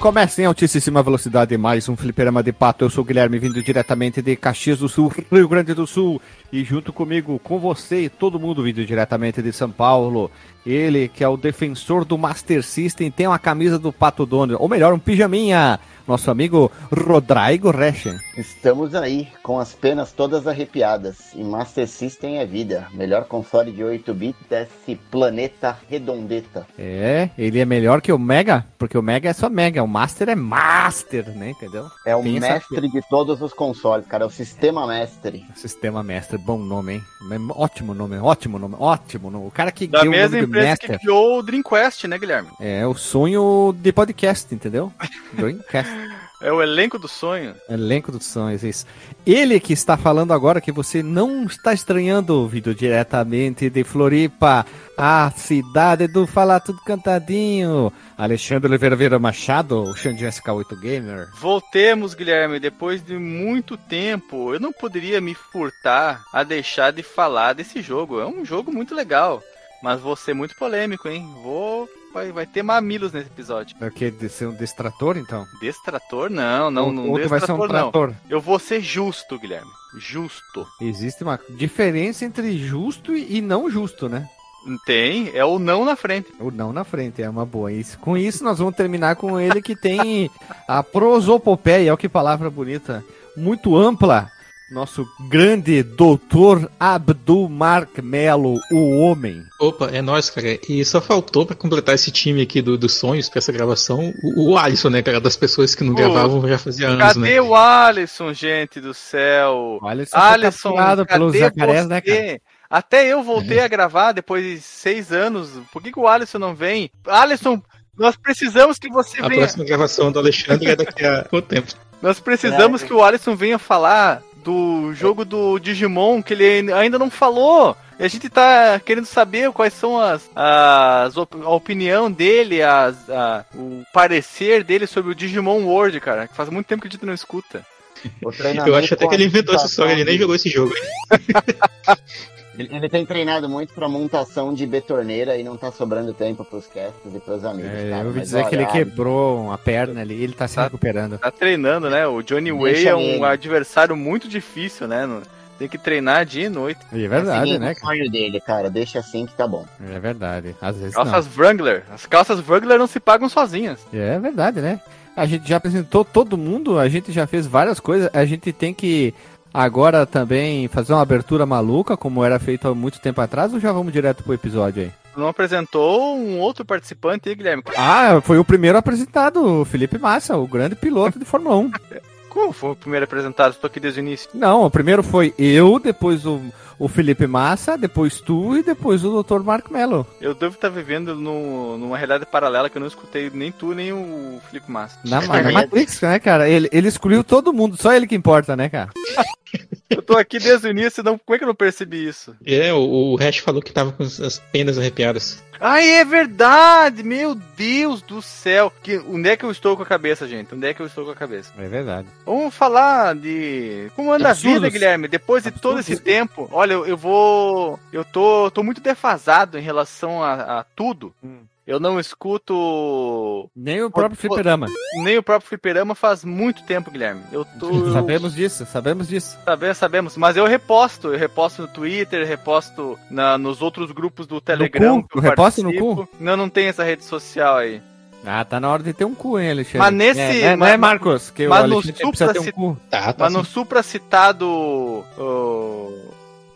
começa em altíssima velocidade mais um fliperama de pato. Eu sou o Guilherme, vindo diretamente de Caxias do Sul, Rio Grande do Sul. E junto comigo, com você e todo mundo vindo diretamente de São Paulo. Ele que é o defensor do Master System, tem uma camisa do Pato Dono, ou melhor, um pijaminha. Nosso amigo Rodrigo Rechen. Estamos aí, com as penas todas arrepiadas. E Master System é vida. Melhor console de 8-bit desse planeta redondeta. É, ele é melhor que o Mega, porque o Mega é só Mega, o Master é Master, né? Entendeu? É o mestre de todos os consoles, cara. É o sistema mestre. Sistema Mestre, bom nome, hein? Ótimo nome, ótimo nome, ótimo nome. O cara que Da deu o mesma empresa Master. que criou o Dreamcast, né, Guilherme? É o sonho de podcast, entendeu? Dreamcast. É o elenco do sonho. Elenco dos sonhos, isso. Ele que está falando agora que você não está estranhando, vindo diretamente de Floripa, a cidade do Falar Tudo Cantadinho. Alexandre Oliveira Vieira Machado, o Xandinho SK8 Gamer. Voltemos, Guilherme, depois de muito tempo. Eu não poderia me furtar a deixar de falar desse jogo. É um jogo muito legal, mas vou ser muito polêmico, hein? Vou. Vai, vai ter mamilos nesse episódio. É o que? De ser um destrator, então? Destrator? Não, não, não. Outro vai ser um destrator, não. trator. Eu vou ser justo, Guilherme. Justo. Existe uma diferença entre justo e e não justo, né? Tem, é o não na frente. O não na frente, é uma boa. Isso, com isso, nós vamos terminar com ele que tem a prosopopeia, olha que palavra bonita, muito ampla. Nosso grande doutor Abdul Mark Melo, o homem. Opa, é nóis, cara. E só faltou pra completar esse time aqui do, dos sonhos pra essa gravação o, o Alisson, né, cara? Das pessoas que não Ô, gravavam já fazia anos, Cadê né? o Alisson, gente do céu? Olha, isso Alisson, capturado pelos cadê jacarés, né, cara? Até eu voltei a gravar depois de seis anos. Por que, que o Alisson não vem? Alisson, nós precisamos que você A venha. próxima gravação do Alexandre é daqui a quanto tempo? Nós precisamos É. que o Alisson venha falar do jogo do Digimon que ele ainda não falou. E a gente tá querendo saber quais são as, as op- a opinião dele, as, a- o parecer dele sobre o Digimon World, cara. Que faz muito tempo que a gente não escuta. Eu acho até que ele inventou essa história, ele nem jogou esse jogo. Ele, ele tem treinado muito pra montação de betorneira e não tá sobrando tempo pros casts e pros amigos. É, cara. eu ouvi dizer que ele olha, quebrou uma perna ali, ele tá se Tá. recuperando. Tá treinando, né? O Johnny Way é um ele. adversário muito difícil, né? Não- Tem que treinar dia e noite. É verdade, seguindo né? o sonho dele, cara. Deixa assim que tá bom. É verdade. Às vezes não. Calças Wrangler. As calças Wrangler não se pagam sozinhas. É verdade, né? A gente já apresentou todo mundo, a gente já fez várias coisas, a gente tem que agora também fazer uma abertura maluca, como era feito há muito tempo atrás, ou já vamos direto pro episódio aí? Não apresentou um outro participante aí, Guilherme? Ah, foi o primeiro apresentado, o Felipe Massa, o grande piloto de Fórmula 1. Como foi o primeiro apresentado? Estou aqui desde o início. Não, o primeiro foi eu, depois o, o Felipe Massa, depois tu e depois o Dr. Mark Mello. Eu devo estar vivendo no- numa realidade paralela que eu não escutei nem tu, nem o Felipe Massa. Na, na Matrix, né, cara? Ele, ele excluiu todo mundo, só ele que importa, né, cara? Eu tô aqui desde o início, não, como é que eu não percebi isso? É, o, o Hash falou que tava com as as penas arrepiadas. Ai, é verdade! Meu Deus do céu! Que, onde é que eu estou com a cabeça, gente? Onde é que eu estou com a cabeça? É verdade. Vamos falar de como anda Absurdos. a vida, Guilherme. Depois de todo Absurdos. esse tempo, olha, eu, eu vou. Eu tô, tô muito defasado em relação a, a tudo. Hum. Eu não escuto Nem o próprio Fliperama. nem o próprio Fliperama faz muito tempo, Guilherme. Eu tô. Sabemos disso, sabemos disso. Sabemos, sabemos. Mas eu reposto. Eu reposto no Twitter, reposto na, nos outros grupos do Telegram. cu? eu Tu reposta no participo. Não, não tem essa rede social aí. Ah, tá na hora de ter um cu, hein, Alexandre? Mas nesse- É, né, mas- né, Marcos? Que mas o no Alexandre precisa ter um supra- cu. Tá, tá. Mas no sim. supracitado ó,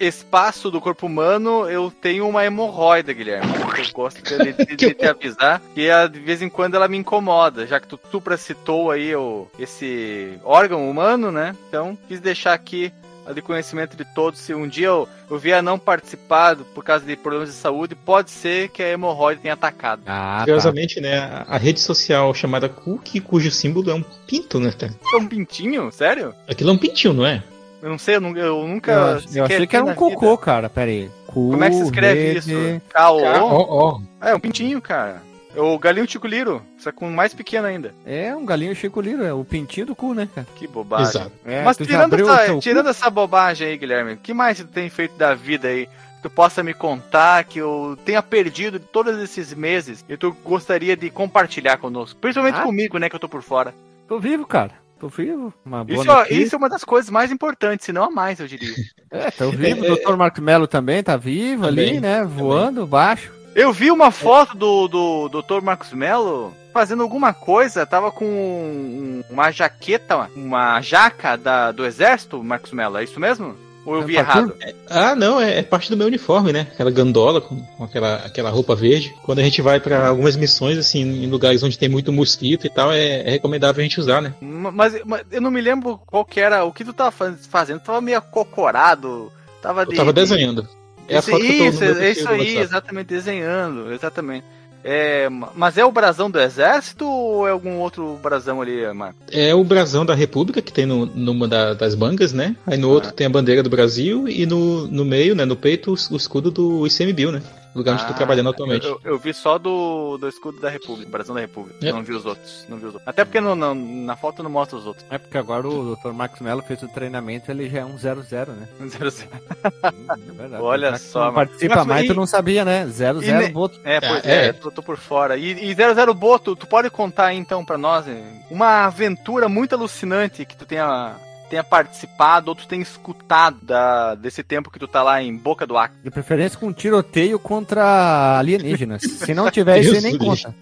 espaço do corpo humano, eu tenho uma hemorroida, Guilherme. Eu gosto de, de- de te avisar. E ah, de vez em quando ela me incomoda, já que tu supracitou aí o, esse órgão humano, né? Então, quis deixar aqui a de conhecimento de todos. Se um dia eu, eu vier a não participar por causa de problemas de saúde, pode ser que a hemorroida tenha atacado. Ah, tá. Curiosamente, né, a, rede social chamada Cookie, cujo símbolo é um pinto, né? É um pintinho? Sério? Aquilo é um pintinho, não é? Eu não sei, eu, nu- eu nunca. Eu, eu sequer achei que era um cocô, vida. cara. Pera aí. Cu, Como é que se escreve rede- isso? Ó, ó. É, um pintinho, cara. O galinho Chico Liro, só com mais pequeno ainda. É um galinho Chico Liro, é o pintinho do cu, né, cara? Que bobagem. Exato. É, Mas tirando, o essa, tirando essa bobagem aí, Guilherme, o que mais tu tem feito da vida aí? que Tu possa me contar que eu tenha perdido todos esses meses e tu gostaria de compartilhar conosco. Principalmente Ah. comigo, né? Que eu tô por fora. Tô vivo, cara. Tô vivo. Uma boa Isso, notícia. isso é uma das coisas mais importantes, se não a mais, eu diria. É, tô vivo. O Dr. Marco Melo também tá vivo ali, Também, né? Voando baixo. Eu vi uma foto do, do Dr. Marcos Mello fazendo alguma coisa, tava com um- uma jaqueta, uma jaca da, do exército, Marcos Mello, é isso mesmo? Ou eu É vi errado? Ah, não, é, é parte do meu uniforme, né? Aquela gandola com, com aquela, aquela roupa verde. Quando a gente vai pra algumas missões, assim, em lugares onde tem muito mosquito e tal, é, é recomendável a gente usar, né? Ma- Mas, mas eu não me lembro qual que era, o que tu tava faz- fazendo, tu tava meio acocorado, tava Eu de... tava de- desenhando. É a Isso, foto que eu tô isso, é isso aí, exatamente, desenhando, exatamente. É, ma- mas é o brasão do exército ou é algum outro brasão ali, Marco? É o brasão da República, que tem no, numa da- das mangas, né? Aí no outro tem a bandeira do Brasil e no, no meio, né, no peito, o, o escudo do ICMBio, né? Lugar onde Ah, tô trabalhando atualmente. Eu, eu vi só do, do escudo da República, brasão da República. É. Não vi os outros. Não vi os outros. Até porque no- no- na foto não mostra os outros. É porque agora o Dr. Marcos Melo fez o treinamento, ele já é um 0-0, né? É verdade. Olha tu só, Não mano. participa Mas mais, e- tu não sabia, né? 0-0 e ne- voto. É, pois Ah, é, é. Tô, tô por fora. E, e 00 Boto, tu pode contar aí, então pra nós eh, uma aventura muito alucinante que tu tenha, tenha participado ou tu tenha escutado da, desse tempo que tu tá lá em Boca do Acre. De preferência com tiroteio contra alienígenas. Se não tiver isso, aí nem conta.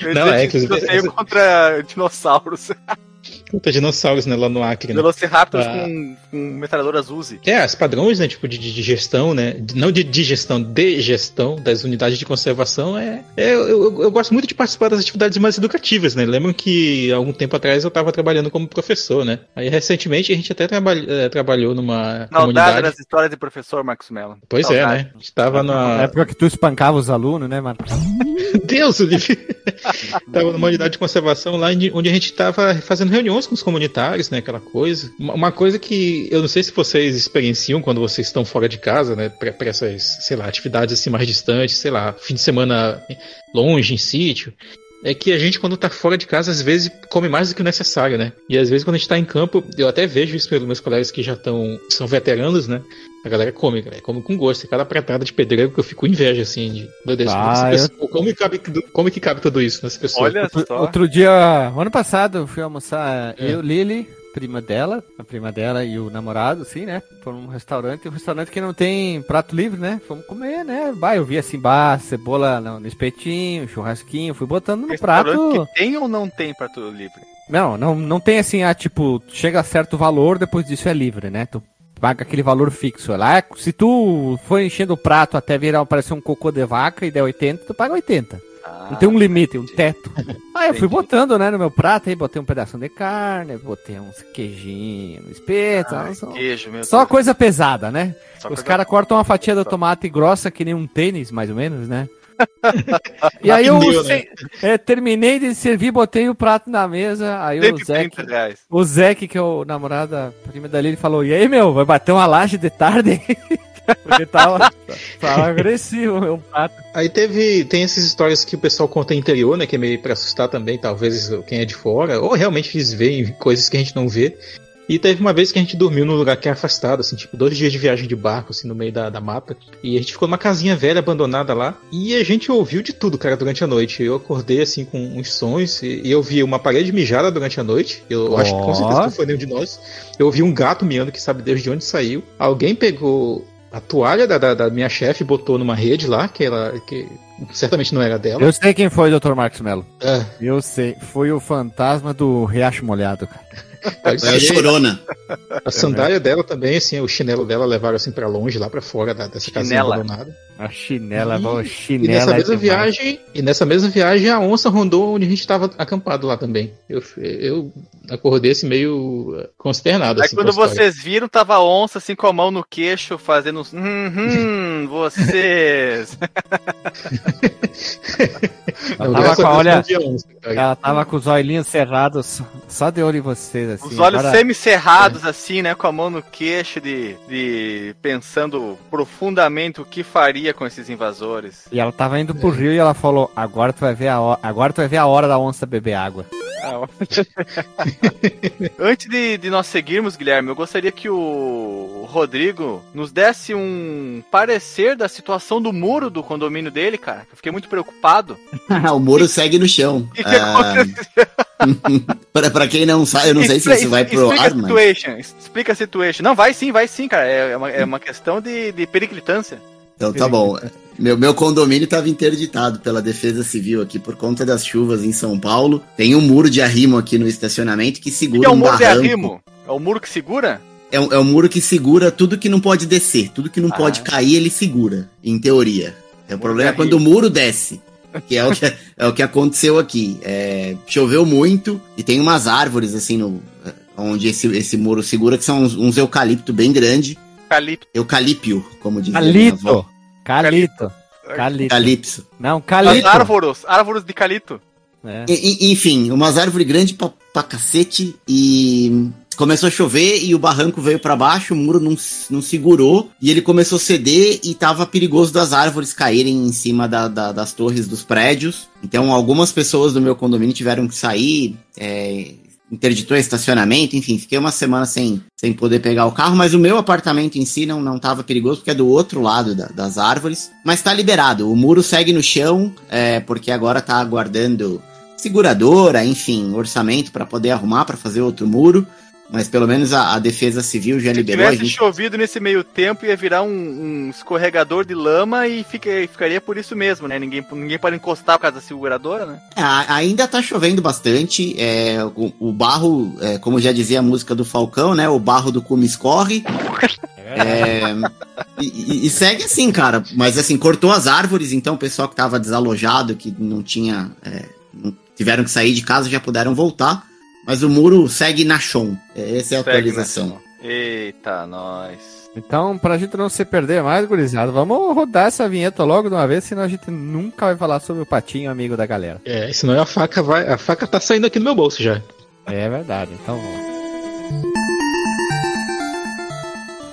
Eu Não, é, inclusive, tiroteio contra dinossauros. Puta, dinossauros, né, lá no Acre, né? Velociraptors Ah. com, com metralhadoras Uzi. É, os padrões, né, tipo, de, de gestão, né, de- não de digestão, de gestão das unidades de conservação, é, é eu, eu, eu gosto muito de participar das atividades mais educativas, né, lembram que há algum tempo atrás eu estava trabalhando como professor, né, aí recentemente a gente até trabalha, eh, trabalhou numa Saudade comunidade, das histórias de professor Marcos Mello. pois é, Saudade. né, estava Na na, época que tu espancava os alunos, né, Marcos? Deus, Olivia. Tava numa unidade de conservação lá onde onde a gente tava fazendo reuniões com os comunitários, né? Aquela coisa. Uma, uma coisa que eu não sei se vocês experienciam quando vocês estão fora de casa, né? Pra, pra essas, sei lá, atividades assim mais distantes, sei lá, fim de semana longe, em sítio. É que a gente, quando tá fora de casa, às vezes come mais do que o necessário, né? E às vezes, quando a gente tá em campo, eu até vejo isso pelos meus colegas que já estão. são veteranos, né? A galera come, galera, come com gosto. Tem cada pratada de pedreiro que eu fico com inveja, assim, de. Meu Deus, Ah, essa pessoa- como, que cabe, como que cabe tudo isso nessa pessoa? Olha Outro, só. outro dia, ano passado, eu fui almoçar, É. eu, Lili, prima dela, a prima dela e o namorado, assim, né? Por um restaurante, um restaurante que não tem prato livre, né? Fomos comer, né? Bah, eu vi assim, bah, cebola no, no espetinho, churrasquinho, fui botando no prato. Que tem ou não tem prato livre? Não, não, não tem assim, ah, tipo, chega a certo valor, depois disso é livre, né? Tu paga aquele valor fixo. Lá, se tu for enchendo o prato até virar, parecer um cocô de vaca e der 80, tu paga 80. Não tem um limite, um teto. Aí eu fui entendi. botando, né, no meu prato, aí botei um pedaço de carne, botei uns queijinhos, um espeto, Ai, só, queijo, só Deus. coisa pesada, né? Só Os caras cortam uma fatia do Só. tomate grossa que nem um tênis, mais ou menos, né? E aí eu Pneu, né? é, terminei de servir, botei o prato na mesa, aí o 130 Zeke, o Zeke, que é o namorado da prima dali, ele falou, e aí, meu, vai bater uma laje de tarde? Porque tava, tava agressivo o meu prato. Aí teve. Tem essas histórias que o pessoal conta interior, né? Que é meio pra assustar também, talvez quem é de fora. Ou realmente eles veem coisas que a gente não vê. E teve uma vez que a gente dormiu num lugar que é afastado, assim, tipo, dois dias de viagem de barco, assim, no meio da, da mata. E a gente ficou numa casinha velha, abandonada lá. E a gente ouviu de tudo, cara, durante a noite. Eu acordei, assim, com uns sons. E, e eu vi uma parede mijada durante a noite. Eu acho que com certeza não foi nenhum de nós. Eu ouvi um gato miando que sabe desde onde saiu. Alguém pegou a toalha da, da, da minha chefe e botou numa rede lá, que ela. Que certamente não era dela. Eu sei quem foi, Dr. Marcos Mello. É, Eu sei, foi o fantasma do Riacho Molhado, cara. É a chorona. A sandália dela também, assim, o chinelo dela levaram assim pra longe, lá pra fora da, dessa casinha abandonada. A chinela, E- E chinela. nessa é mesma demais. viagem, e nessa mesma viagem a onça rondou onde a gente tava acampado lá também. Eu, eu acordei assim meio eh, consternado Aí assim, quando a vocês viram, tava a onça assim com a mão no queixo, fazendo uns. Hum, vocês. Não, Ela tava com a a olha- onça. Ela tava com os olhinhos cerrados, só de olho em vocês, assim. Os olhos Agora- semicerrados, assim, né? Com a mão no queixo, de, de pensando profundamente o que faria fazia com esses invasores? E ela tava indo pro rio e ela falou: agora tu vai ver a hora, agora tu vai ver a hora da onça beber água. Antes de, de nós seguirmos, Guilherme, eu gostaria que o Rodrigo nos desse um parecer da situação do muro do condomínio dele, cara. Eu fiquei muito preocupado. o muro segue no chão. Que, aconteceu? pra, pra quem não sabe, eu não sei se isso vai pro explica ar, a mas. Explica a situation. Não, vai sim, vai sim, cara. É uma, é uma questão de, de periclitância. Então tá bom. Meu, meu condomínio estava interditado pela Defesa Civil aqui por conta das chuvas em São Paulo. Tem um muro de arrimo aqui no estacionamento que O que segura é o um muro de barranco. arrimo? É o muro que segura? É um, é um muro que segura tudo que não pode descer. Tudo que não Ah. pode cair, ele segura, em teoria. É, o Muro problema é de quando o muro desce. Que é o que, é o que aconteceu aqui. É, choveu muito e tem umas árvores assim no onde esse, esse muro segura, que são uns, uns eucalipto bem grande. Calipto. Eucalípio, como avó. Calito. Calito. Calito. Calipso. Não, As calito. árvores, árvores de calito. É. E- enfim, umas árvores grandes pra, pra cacete e começou a chover e o barranco veio pra baixo, o muro não, não segurou e ele começou a ceder e tava perigoso das árvores caírem em cima da- da- das torres dos prédios. Então algumas pessoas do meu condomínio tiveram que sair, é, interditou estacionamento, enfim, fiquei uma semana sem, sem poder pegar o carro, mas o meu apartamento em si não, não tava perigoso porque é do outro lado da- das árvores, mas tá liberado, o muro segue no chão, é, porque agora tá aguardando seguradora, enfim, orçamento para poder arrumar, para fazer outro muro. Mas pelo menos a, a Defesa Civil já Se liberou a tivesse gente. chovido nesse meio tempo, ia virar um, um escorregador de lama e fica- ficaria por isso mesmo, né? Ninguém, ninguém pode encostar por causa da seguradora, né? É, a- ainda tá chovendo bastante. é, o, o barro, é, como já dizia a música do Falcão, né? O barro do cume escorre. É, e, e- e segue assim, cara. Mas assim, cortou as árvores, então o pessoal que tava desalojado, que não tinha. é, não- tiveram que sair de casa, já puderam voltar. Mas o muro segue na chão. É, essa é a Segue, atualização. Eita, nós. Então, pra gente não se perder mais, gurizada, vamos rodar essa vinheta logo de uma vez, senão a gente nunca vai falar sobre o patinho amigo da galera. É, senão a faca vai. A faca tá saindo aqui no meu bolso já. É verdade, então vamos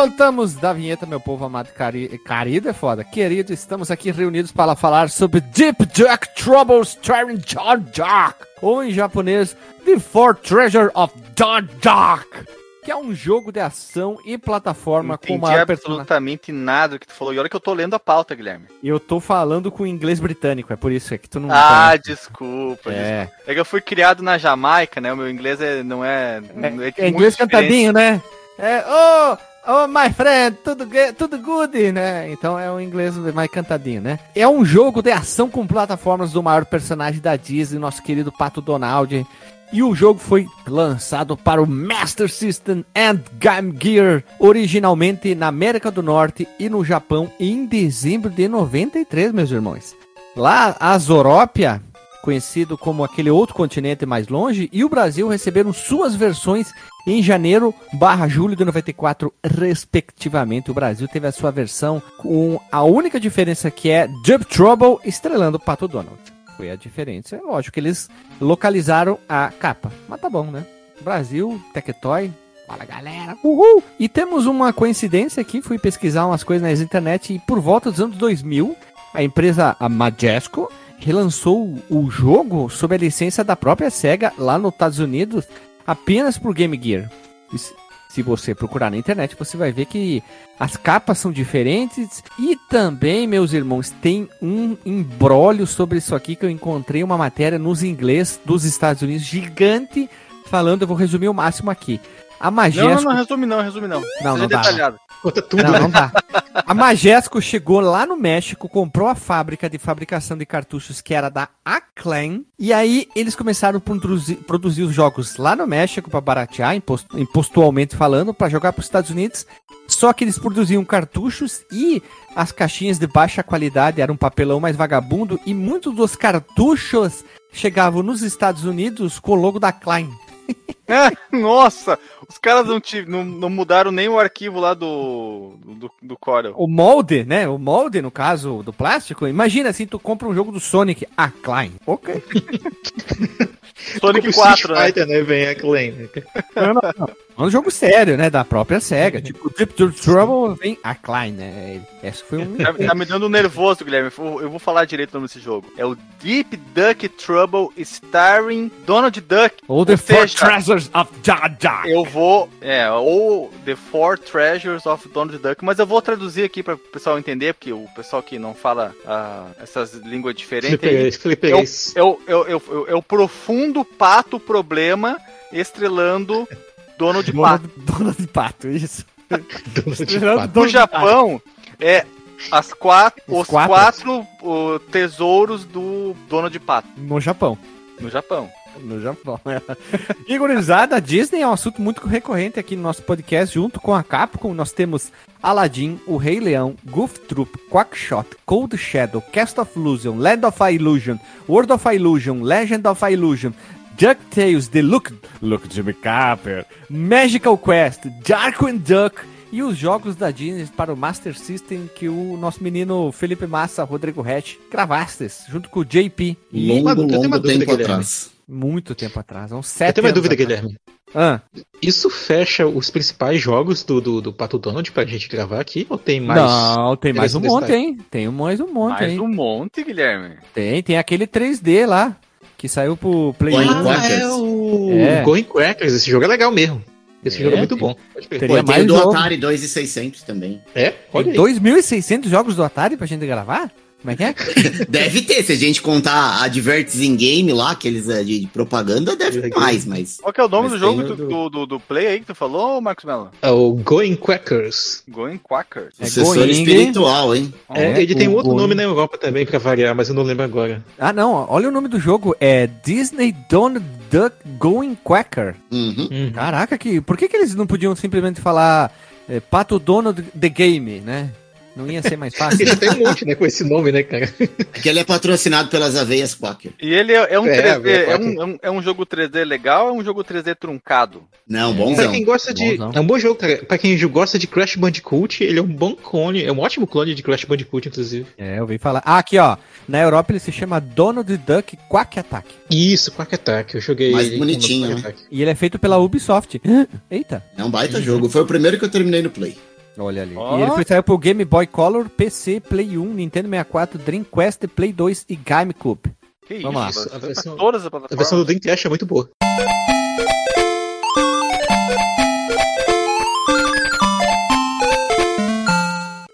Voltamos da vinheta, meu povo amado cari... querido é foda. Querido, estamos aqui reunidos para falar sobre Deep Jack Troubles Starring John Jack, ou em japonês, The Four Treasure of John Jack, que é um jogo de ação e plataforma com Entendi maior personagem. absolutamente nada do que tu falou. E olha que eu tô lendo a pauta, Guilherme. Eu tô falando com inglês britânico, é por isso é que tu não Ah, desculpa, É. desculpa. É que eu fui criado na Jamaica, né? O meu inglês é, não é. É, é muito inglês diferente. cantadinho, né? É, oh, oh, my friend, tudo, tudo good, né? Então é um inglês mais cantadinho, né? É um jogo de ação com plataformas do maior personagem da Disney, nosso querido Pato Donald. E o jogo foi lançado para o Master System and Game Gear, originalmente na América do Norte e no Japão em dezembro de 93, meus irmãos. Lá, a Zorópia, conhecido como aquele outro continente mais longe, e o Brasil receberam suas versões em janeiro barra julho de 94, respectivamente. O Brasil teve a sua versão com a única diferença que é Jump Trouble estrelando o Pato Donald. Foi a diferença. É lógico que eles localizaram a capa. Mas tá bom, né? Brasil, Tectoy. Fala galera, uhul! E temos uma coincidência aqui, fui pesquisar umas coisas na internet e por volta dos anos 2000, a empresa a Majesco relançou o jogo sob a licença da própria SEGA lá nos Estados Unidos apenas por Game Gear. Se- Se você procurar na internet, você vai ver que as capas são diferentes e também, meus irmãos, tem um embrólio sobre isso aqui que eu encontrei uma matéria nos inglês dos Estados Unidos gigante falando, eu vou resumir o máximo aqui. A Não, Majesco. não, não, resume não, resume não. Não, Seja não dá. detalhado. Conta tudo, Não, né? não dá. A Majesco chegou lá no México, comprou a fábrica de fabricação de cartuchos que era da Acclaim, e aí eles começaram a produzir, produzir os jogos lá no México para baratear, impost, impostualmente falando, para jogar para os Estados Unidos. Só que eles produziam cartuchos e as caixinhas de baixa qualidade eram um papelão mais vagabundo e muitos dos cartuchos chegavam nos Estados Unidos com o logo da Klein. É, nossa, os caras não, tive, não, não mudaram nem o arquivo lá do, do, do Corel. O molde, né? O molde, no caso do plástico. Imagina assim, tu compra um jogo do Sonic, a Klein. Ok. Sonic Como 4, Street né? Fighter, né? Vem a Claim. né? É um jogo sério, né? Da própria SEGA. Tipo, Deep Trouble vem a Klein, né? Esse foi um. Tá, tá me dando nervoso, Guilherme. Eu eu vou falar direito o nome desse jogo. É o Deep Duck Trouble starring Donald Duck. Ou The Ou Four seja, Treasures of Jaja. Eu vou. É, ou The Four Treasures of Donald Duck, mas eu vou traduzir aqui para o pessoal entender, porque o pessoal que não fala ah, essas línguas diferentes. fliperês. É é, o, é o- é o profundo pato problema estrelando Donald Pato. Donald, Donald Pato, isso. Donald Tirando Pato. No Japão, é as quatro, Os os quatro? quatro, o, tesouros do Donald Pato No Japão. no Japão. No Japão. e gurizada, a Disney é um assunto muito recorrente aqui no nosso podcast. Junto com a Capcom, nós temos Aladdin, O Rei Leão, Goof Troop, Quackshot, Cold Shadow, Cast of Illusion, Land of Illusion, World of Illusion, Legend of Illusion, DuckTales, The Look, Look Jimmy Capper, Magical Quest, Darkwing Duck e os jogos da Disney para o Master System que o nosso menino Felipe Massa, Rodrigo Hatch, gravastes, junto com o JP. Uma Longo, eu longo tempo Guilherme. atrás. muito tempo atrás, uns Eu sete tenho uma dúvida, atrás. Guilherme. Ah, Isso fecha os principais jogos do, do, do Pato Donald pra gente gravar aqui? Ou tem mais? não, tem mais um monte, hein? Tem mais um monte, Mais hein? um monte, Guilherme. Tem, tem aquele 3D lá, que saiu pro Play Going 1. Quackers. é o É. Going Crackers. Esse jogo é legal mesmo. Esse É? jogo é muito bom. Pode. Teria Pô, tem mais o do jogo. Atari 2600 também. É? Olha Tem aí. 2.600 jogos do Atari pra gente gravar? Como é que é? Deve ter, se a gente contar Adverts in Game lá, aqueles é, de, de propaganda, deve ter mais, mas. Qual que é o nome Mas do jogo do, do- do, do, Play aí que tu falou, Marcos Mello? É o Going Quackers. Going Quackers. É Sucessor Going. espiritual, hein? É, É, ele tem o outro Going. nome na Europa também pra variar, mas eu não lembro agora. Ah, não, olha o nome do jogo. É Disney Donald Duck Going Quacker. Uhum. Hum. Caraca, que, por que, que eles não podiam simplesmente falar é, Pato Donald The Game, né? Não ia ser mais fácil? Ele tem um monte, né, com esse nome, né, cara? É que ele é patrocinado pelas aveias Quacker. E ele é, é um É, 3D, é, um, é, um, é um jogo 3D legal ou é um jogo 3D truncado? Não, Pra bonzão. quem gosta de. Bonzão. É um bom jogo, cara. Pra quem gosta de Crash Bandicoot, ele é um bom clone. É um ótimo clone de Crash Bandicoot, inclusive. É, eu ouvi falar. Ah, aqui, ó. Na Europa ele se chama Donald Duck Quack Attack. Isso, Quack Attack. Eu joguei. Mais ele bonitinho, né? Quack. E ele é feito pela Ubisoft. Eita. É um baita jogo. Foi o primeiro que eu terminei no Play. Olha ali. Ó. E ele foi saiu pro Game Boy Color, PC, Play 1, Nintendo 64, Dreamcast, Play 2 e GameCube. Que Vamos lá. isso? A Você versão- tá todas as A versão do Dreamcast é muito boa.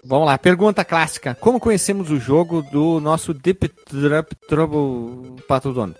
Vamos lá, pergunta clássica. Como conhecemos o jogo do nosso Deep Trap Trouble Pato Dono?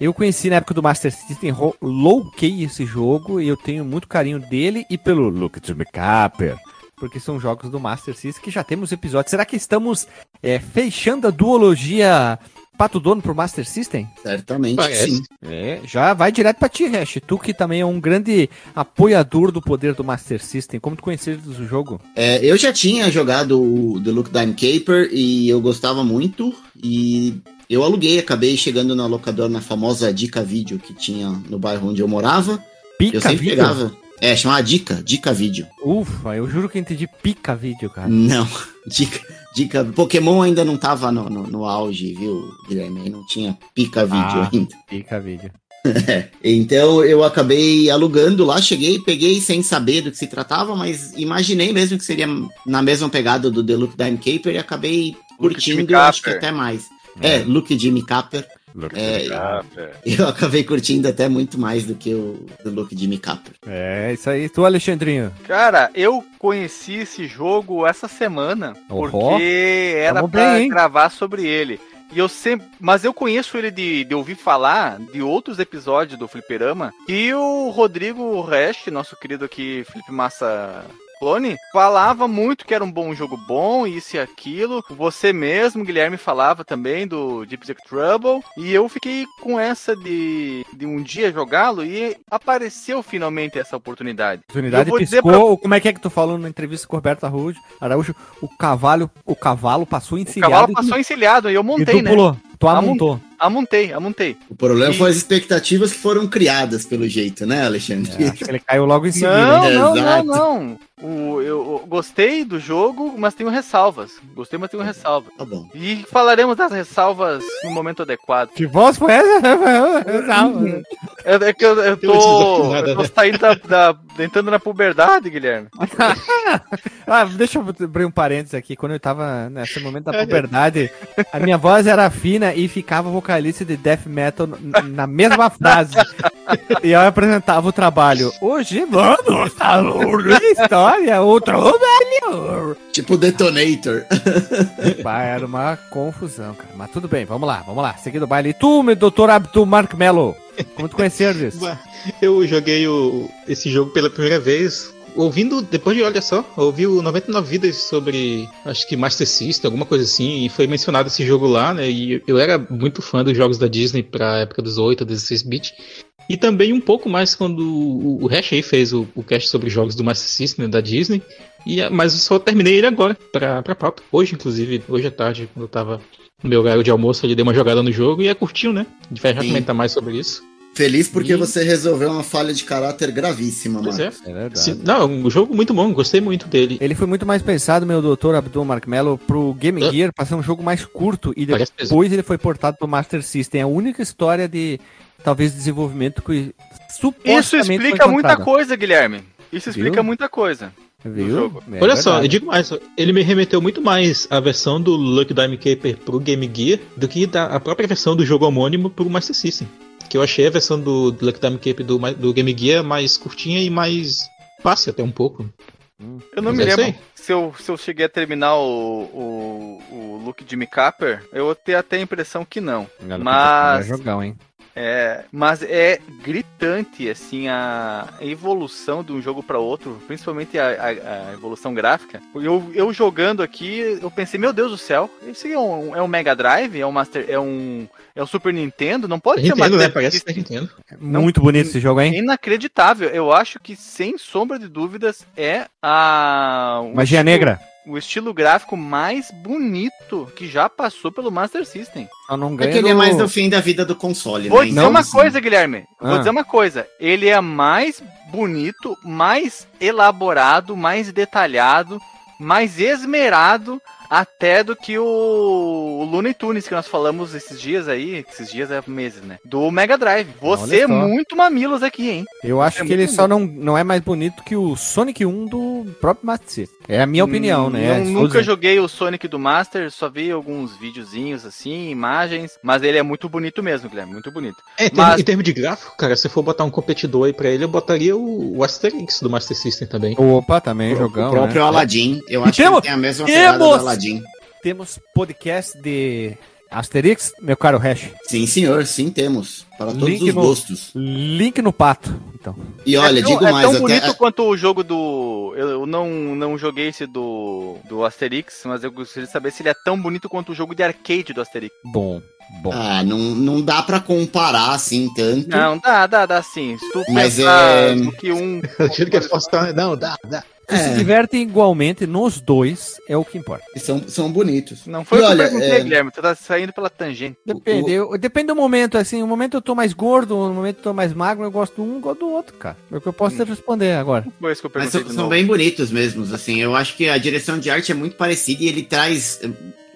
Eu conheci na época do Master System, louquei esse jogo e eu tenho muito carinho dele e pelo Look to Me Capper. Porque são jogos do Master System que já temos episódios. Será que estamos é, fechando a duologia Pato Dono pro Master System? Certamente Parece. sim. É, já vai direto pra ti, Hash. Tu que também é um grande apoiador do poder do Master System. Como tu conheceres o jogo? É, eu já tinha jogado o The Look Dime Caper e eu gostava muito. E eu aluguei, acabei chegando na locadora, na famosa Dica Vídeo que tinha no bairro onde eu morava. Pica eu sempre vídeo? pegava. É, chamava Dica, Dica Vídeo. Ufa, eu juro que eu entendi pica vídeo, cara. Não, Dica, Dica. Pokémon ainda não tava no, no, no auge, viu, Guilherme? Aí Não tinha Pica Vídeo Ah. ainda. Pica vídeo. Então eu acabei alugando lá, cheguei, peguei sem saber do que se tratava, mas imaginei mesmo que seria na mesma pegada do The Look Dime Caper e acabei curtindo, acho que até mais. É, Look Jimmy Capper. É, eu acabei curtindo até muito mais do que o do Look Jimmy Capper. É, isso aí. Tu, Alexandrinho. Cara, eu conheci esse jogo essa semana porque era Tamo pra bem, gravar sobre ele. E eu sempre. Mas eu conheço ele de, de ouvir falar de outros episódios do Fliperama. E o Rodrigo Resch, nosso querido aqui, Felipe Massa Clone, falava muito que era um bom jogo bom, isso e aquilo. Você mesmo, Guilherme, falava também do Deep Sick Trouble. E eu fiquei com essa de, de um dia jogá-lo e apareceu finalmente essa oportunidade. Oportunidade Eu vou dizer piscou. Como é que é que tu falou na entrevista com o Roberto Araújo? Araújo, o cavalo, o cavalo passou O encilhado. cavalo e tu- passou encilhado e eu e montei, tu né? pulou. Tu amontou. Amontei, amontei. O problema E- foi as expectativas que foram criadas pelo jeito, né, Alexandre? É, acho que ele caiu logo em seguida. Não, hein? não, não, não. O, eu, gostei do jogo, mas tenho ressalvas. Gostei, mas tenho ressalvas. Tá bom. E falaremos das ressalvas no momento adequado. Que voz foi essa? Não, É, é que eu, eu tô, eu tô né? saindo da, da- entrando na puberdade, Guilherme. ah, deixa eu abrir um parênteses aqui. Quando eu tava nesse momento da puberdade, a minha voz era fina e ficava vocalista de death metal na mesma frase. E eu apresentava o trabalho. Hoje vamos falar de história, outro melhor. Tipo Detonator. Bah, era uma confusão, cara. Mas tudo bem, vamos lá, vamos lá. Seguindo o baile. E tu, meu doutor Abdul Mark Mello, como tu conheceres? Bah, Eu joguei o- esse jogo pela primeira vez. Ouvindo, depois de olha só, ouvi o 99 Vidas sobre, acho que Master System, alguma coisa assim, e foi mencionado esse jogo lá, né? E eu era muito fã dos jogos da Disney pra época dos 8, 16 bits. E também um pouco mais quando o, Hash aí fez o, o cast sobre jogos do Master System né, da Disney. E, mas eu só terminei ele agora, pra, pra pauta. Hoje, inclusive, hoje à tarde, quando eu tava no meu horário de almoço, ele deu uma jogada no jogo e é curtinho, né? A gente vai já comentar mais sobre isso. Feliz porque E- você resolveu uma falha de caráter gravíssima, Pois mano. é. É verdade. Sim, não, um jogo muito bom, gostei muito dele. Ele foi muito mais pensado, meu doutor Abdul Mark Mello, pro Game Ah. Gear, pra ser um jogo mais curto e Parece depois ele foi portado pro Master System. É a única história de, talvez, desenvolvimento que supostamente Isso foi explica muita coisa, Guilherme. Isso explica Viu? muita coisa. Viu? É Olha só, eu verdade. digo mais, ele me remeteu muito mais à versão do Lucky Dime Caper pro Game Gear do que da, a própria versão do jogo homônimo pro Master System. Que eu achei a versão do, do Lucky Dime Caper do, do Game Gear mais curtinha e mais fácil até um pouco. Eu não Mas me é lembro se eu, se eu cheguei a terminar o, o, o look de Capper. Eu tenho até a impressão que não. Mas- É jogão, hein? É, mas é gritante assim a evolução de um jogo para outro, principalmente a, a- a evolução gráfica. Eu, eu jogando aqui, eu pensei, meu Deus do céu, esse é um, é um Mega Drive, é um Master, é um é um Super Nintendo, não pode ser Nintendo, né? Parece System. Super Nintendo. Não- Muito bonito esse jogo, hein? Inacreditável. Eu acho que sem sombra de dúvidas é a Magia Negra. O estilo gráfico mais bonito que já passou pelo Master System. Só não É que ele é mais no fim da vida do console, Vou né? dizer Então, uma assim, coisa, Guilherme. Vou Ah. dizer uma coisa. Ele é mais bonito, mais elaborado, mais detalhado, mais esmerado até do que o, o Looney Tunes que nós falamos esses dias aí, esses dias é meses, né? Do Mega Drive. Você é muito mamilos aqui, hein? Eu acho É que ele só não, não é mais bonito que o Sonic 1 do próprio Master System. É a minha opinião, né? Não- Estou nunca joguei o Sonic do Master, só vi alguns videozinhos assim, imagens, mas ele é muito bonito mesmo, Guilherme, muito bonito. É, em termos- Mas- em termos de gráfico, cara, se for botar um competidor aí pra ele, eu botaria o, o Asterix do Master System também. Opa, também O, jogão, o próprio né? Aladdin. Eu E acho que tem a mesma pegada do temos- Aladdin. Temos podcast de Asterix, meu caro Hash. Sim, senhor, sim, temos. Para todos Link os no- gostos. Link no pato. Então, E olha, é tão, digo é mais, tão até. bonito quanto o jogo do. Eu, não, não joguei esse do, do Asterix, mas eu gostaria de saber se ele é tão bonito quanto o jogo de arcade do Asterix. bom, bom. Ah, não, não dá pra comparar assim tanto. Não, dá, dá, dá sim. Se tu Mas pensar é- que um. Eu que é Não, dá, dá. Se se É, divertem igualmente nos dois, é o que importa. são, são bonitos. Não foi E o que olha, eu perguntei, é- Guilherme. Tu tá saindo pela tangente. Depende, eu- depende do momento, assim, no momento eu tô mais gordo, no momento eu tô mais magro, eu gosto de um, gosto do outro, cara. É o que eu posso te responder agora. Foi isso que eu Mas perguntei são, são bem bonitos mesmos, assim. Eu acho que a direção de arte é muito parecida e ele traz. eh,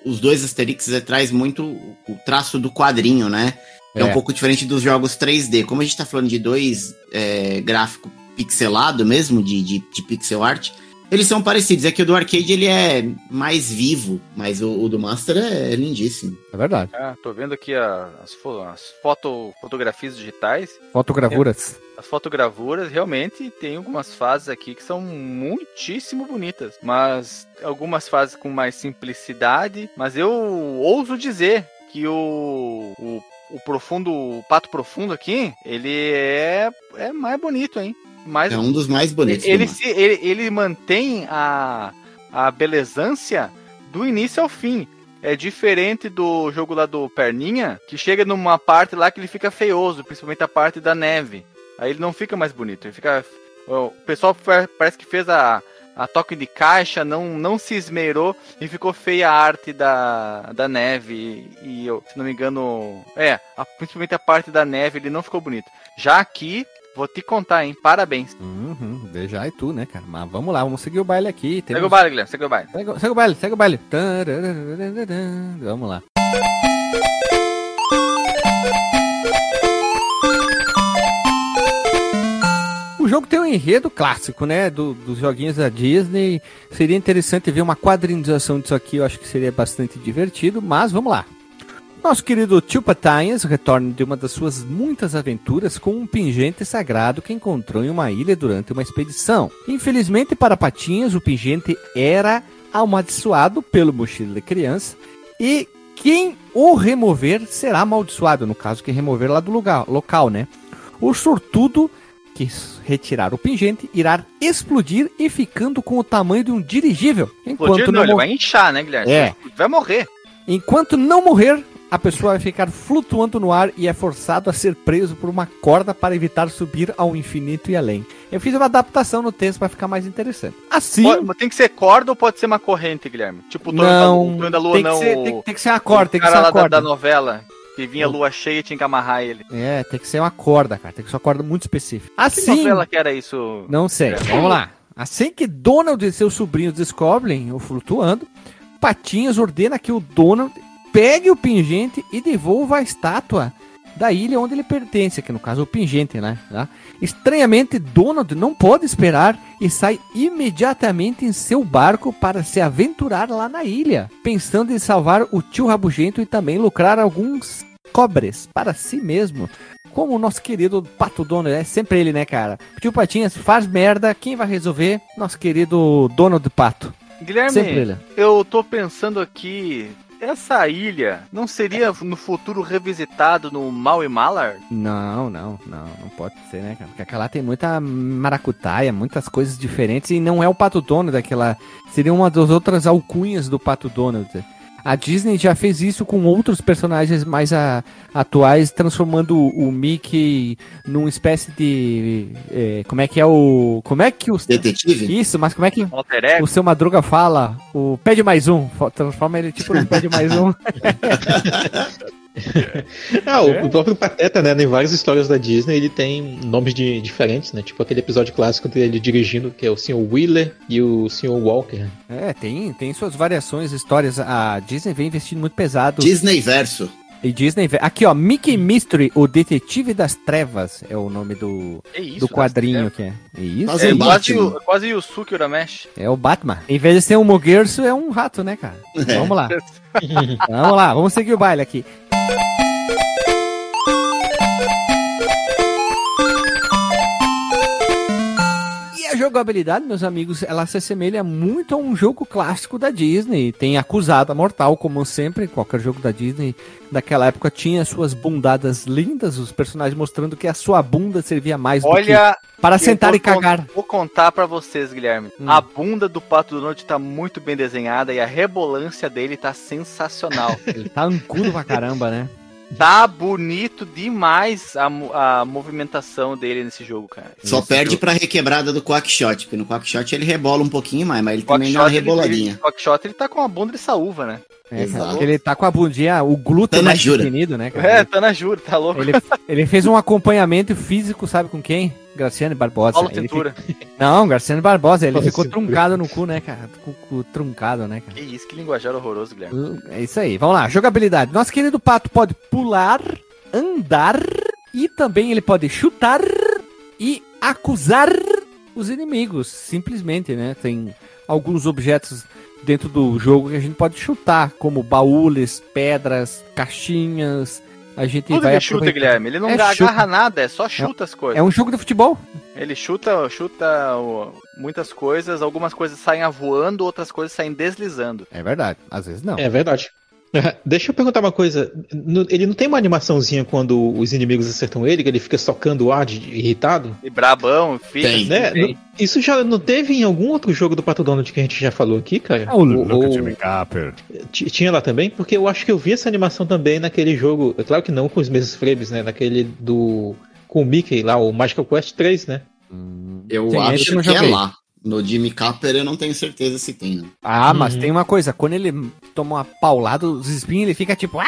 Os dois Asterix eh, traz muito o traço do quadrinho, né? É. um É. pouco diferente dos jogos 3D. Como a gente tá falando de dois é, gráfico pixelado mesmo, de, de, de pixel art, eles são parecidos. É que o do arcade ele é mais vivo, mas o, o do Master é, lindíssimo. É verdade. Ah, tô vendo aqui a- as, fo- as foto, fotografias digitais. Fotogravuras. As fotogravuras realmente tem algumas fases aqui que são muitíssimo bonitas, mas algumas fases com mais simplicidade. Mas eu ouso dizer que o, o, o profundo, o pato profundo aqui, ele é, é mais bonito, hein? É um dos mais bonitos. do ele, mapa. se, ele, ele mantém a, a belezância do início ao fim. É diferente do jogo lá do Perninha, que chega numa parte lá que ele fica feioso, principalmente a parte da neve. Aí ele não fica mais bonito, ele fica. O pessoal parece que fez a, a toque de caixa, não, não se esmerou e ficou feia a arte da, da neve. E, eu, se não me engano, é, a- principalmente a parte da neve, ele não ficou bonito. Já aqui, vou te contar, hein? Parabéns. Uhum, veja aí tu, né, cara? Mas vamos lá, vamos seguir o baile aqui. Segue o baile, Guilherme, segue o baile. Segue, o- segue o baile, segue o baile. Vamos lá. O jogo tem um enredo clássico, né? do- dos joguinhos da Disney. Seria interessante ver uma quadrinização disso aqui. Eu acho que seria bastante divertido. Mas vamos lá. Nosso querido Tio Patanhas retorna de uma das suas muitas aventuras com um pingente sagrado que encontrou em uma ilha durante uma expedição. Infelizmente para Patinhas, o pingente era amaldiçoado pelo mochila de criança e quem o remover será amaldiçoado, no caso que remover lá do lugar, local, né? O sortudo que retirar o pingente irá explodir e ficando com o tamanho de um dirigível. Explodir Enquanto não, ele vai inchar, né, Guilherme? É. Vai morrer. Enquanto não morrer, a pessoa vai ficar flutuando no ar e é forçado a ser preso por uma corda para evitar subir ao infinito e além. Eu fiz uma adaptação no texto para ficar mais interessante. Assim, Pode- tem que ser corda ou pode ser uma corrente, Guilherme? Tipo o da, não, o Tonho da Lua, tem, que não. ser, tem, tem que ser uma corda, tem que ser cara uma lá da, corda. da novela, que vinha lua cheia e tinha que amarrar ele. É, tem que ser uma corda, cara. Tem que ser uma corda muito específica. Que Assim, novela que era isso? Não sei. Vamos lá. Assim que Donald e seus sobrinhos descobrem o flutuando, Patinhas ordena que o Donald pegue o pingente e devolva a estátua da ilha onde ele pertence, que no caso é o pingente, né? Tá? Estranhamente, Donald não pode esperar e sai imediatamente em seu barco para se aventurar lá na ilha, pensando em salvar o tio Rabugento e também lucrar alguns cobres para si mesmo. Como o nosso querido Pato Donald, é sempre ele, né, cara? Tio Patinhas faz merda, quem vai resolver? Nosso querido Donald Pato. Guilherme, eu tô pensando aqui. Essa ilha não seria no futuro revisitado no Mal e Malar? Não, não, não, não pode ser, né, cara? Porque aquela tem muita maracutaia, muitas coisas diferentes e não é o Pato Donald daquela. Seria uma das outras alcunhas do Pato Donald. A Disney já fez isso com outros personagens mais a- atuais, transformando o, Mickey numa espécie de. eh, como é que é o. Como é que o. Detetive? Isso, mas como é que o seu Madruga fala? O pede mais um. Fo- Transforma ele tipo no pede mais um. Ah, o, o próprio Pateta, né, em várias histórias da Disney, ele tem nomes de, diferentes, né? Tipo aquele episódio clássico dele dirigindo, que é o Sr. Wheeler e o Sr. Walker. É, tem, tem suas variações, histórias. A Disney vem investindo muito pesado. Disney Verso. E Disney. Aqui, ó, Mickey Mystery, o Detetive das Trevas, é o nome do, É isso, do quadrinho que é. É isso? Mas É um quase, Batman. o, quase o Suki Uramesh. É o Batman. Em vez de ser um moguerço, é um rato, né, cara? É. Vamos lá. vamos lá, vamos seguir o baile aqui. Jogabilidade, meus amigos, ela se assemelha muito a um jogo clássico da Disney. Tem Acusada Mortal, como sempre, qualquer jogo da Disney daquela época tinha suas bundadas lindas, os personagens mostrando que a sua bunda servia mais do Olha, que para sentar e cagar. Vou contar pra vocês, Guilherme. Hum. A bunda do Pato Donald tá muito bem desenhada e a rebolância dele tá sensacional. Ele tá ancudo pra caramba, né? Tá bonito demais a, a movimentação dele nesse jogo, cara. Só Isso, perde jogo. pra requebrada do Quackshot, porque no Quackshot ele rebola um pouquinho mais, mas ele também dá uma reboladinha. ele- Quackshot, ele tá com a bunda de saúva, né? É, cara, Exato. porque ele tá com a bundinha, o glúteo Tá mais definido, né, cara? É, tá na jura, tá louco. Ele, ele fez um acompanhamento físico, sabe com quem? Graciane Barbosa. Paulo Ele Tentura. fica- Não, Graciane Barbosa, ele ficou truncado no cu, né, cara? Com o cu truncado, né, cara? Que isso, que linguajar horroroso, Guilherme. É isso aí, vamos lá. Jogabilidade. Nosso querido pato pode pular, andar e também ele pode chutar e acusar os inimigos. Simplesmente, né? Tem alguns objetos dentro do jogo que a gente pode chutar, como baús, pedras, caixinhas. A gente Tudo vai ele chuta. Guilherme. Ele não É, agarra chuta. nada, é só chuta as coisas. É um jogo de futebol. Ele chuta, chuta muitas coisas, algumas coisas saem voando, outras coisas saem deslizando. É verdade. Às vezes não. É verdade. Deixa eu perguntar uma coisa. Ele não tem uma animaçãozinha quando os inimigos acertam ele, que ele fica socando o ar de irritado? E brabão, filho. Tem. Né? Sim. Isso já não teve em algum outro jogo do Pato Donald que a gente já falou aqui, cara? É o ou- Jimmy Capper. Tinha lá também? Porque eu acho que eu vi essa animação também naquele jogo. É claro que não com os mesmos frames, né? Naquele do. Com o Mickey lá, o Magical Quest 3, né? Eu Sim, acho que é lá. No Jimmy Capper eu não tenho certeza se tem, né? Ah, mas Uhum. tem uma coisa, quando ele toma uma paulada, os espinhos ele fica tipo. Ah!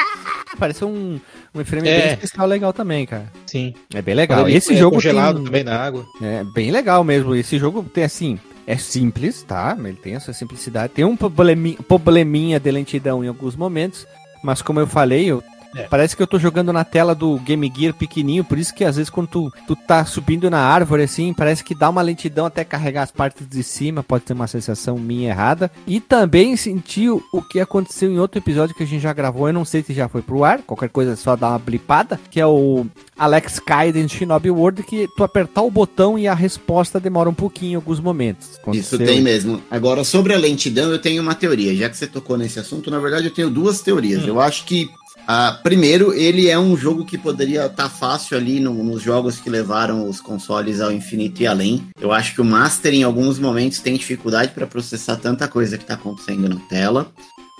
Parece um, um frame É. bem especial legal também, cara. Sim. É bem legal. Ele Esse é jogo congelado tem, também na água. é bem legal mesmo. Esse jogo tem assim. É simples, tá? Ele tem essa simplicidade. Tem um probleminha, probleminha de lentidão em alguns momentos. Mas como eu falei, eu- É. parece que eu tô jogando na tela do Game Gear pequenininho. Por isso que às vezes quando tu, tu tá subindo na árvore assim, parece que dá uma lentidão até carregar as partes de cima. Pode ter uma sensação minha errada. E também senti o, que aconteceu em outro episódio que a gente já gravou. Eu não sei se já foi pro ar. Qualquer coisa é só dar uma blipada. Que é o Alex Kaiden Shinobi World. Que tu apertar o botão e a resposta demora um pouquinho em alguns momentos. Isso Aconteceu- tem mesmo. Agora, sobre a lentidão, eu tenho uma teoria. Já que você tocou nesse assunto, na verdade eu tenho duas teorias. Eu acho que, ah, primeiro, ele é um jogo que poderia estar fácil ali no- nos jogos que levaram os consoles ao infinito e além. Eu acho que o Master, em alguns momentos, tem dificuldade para processar tanta coisa que está acontecendo na tela.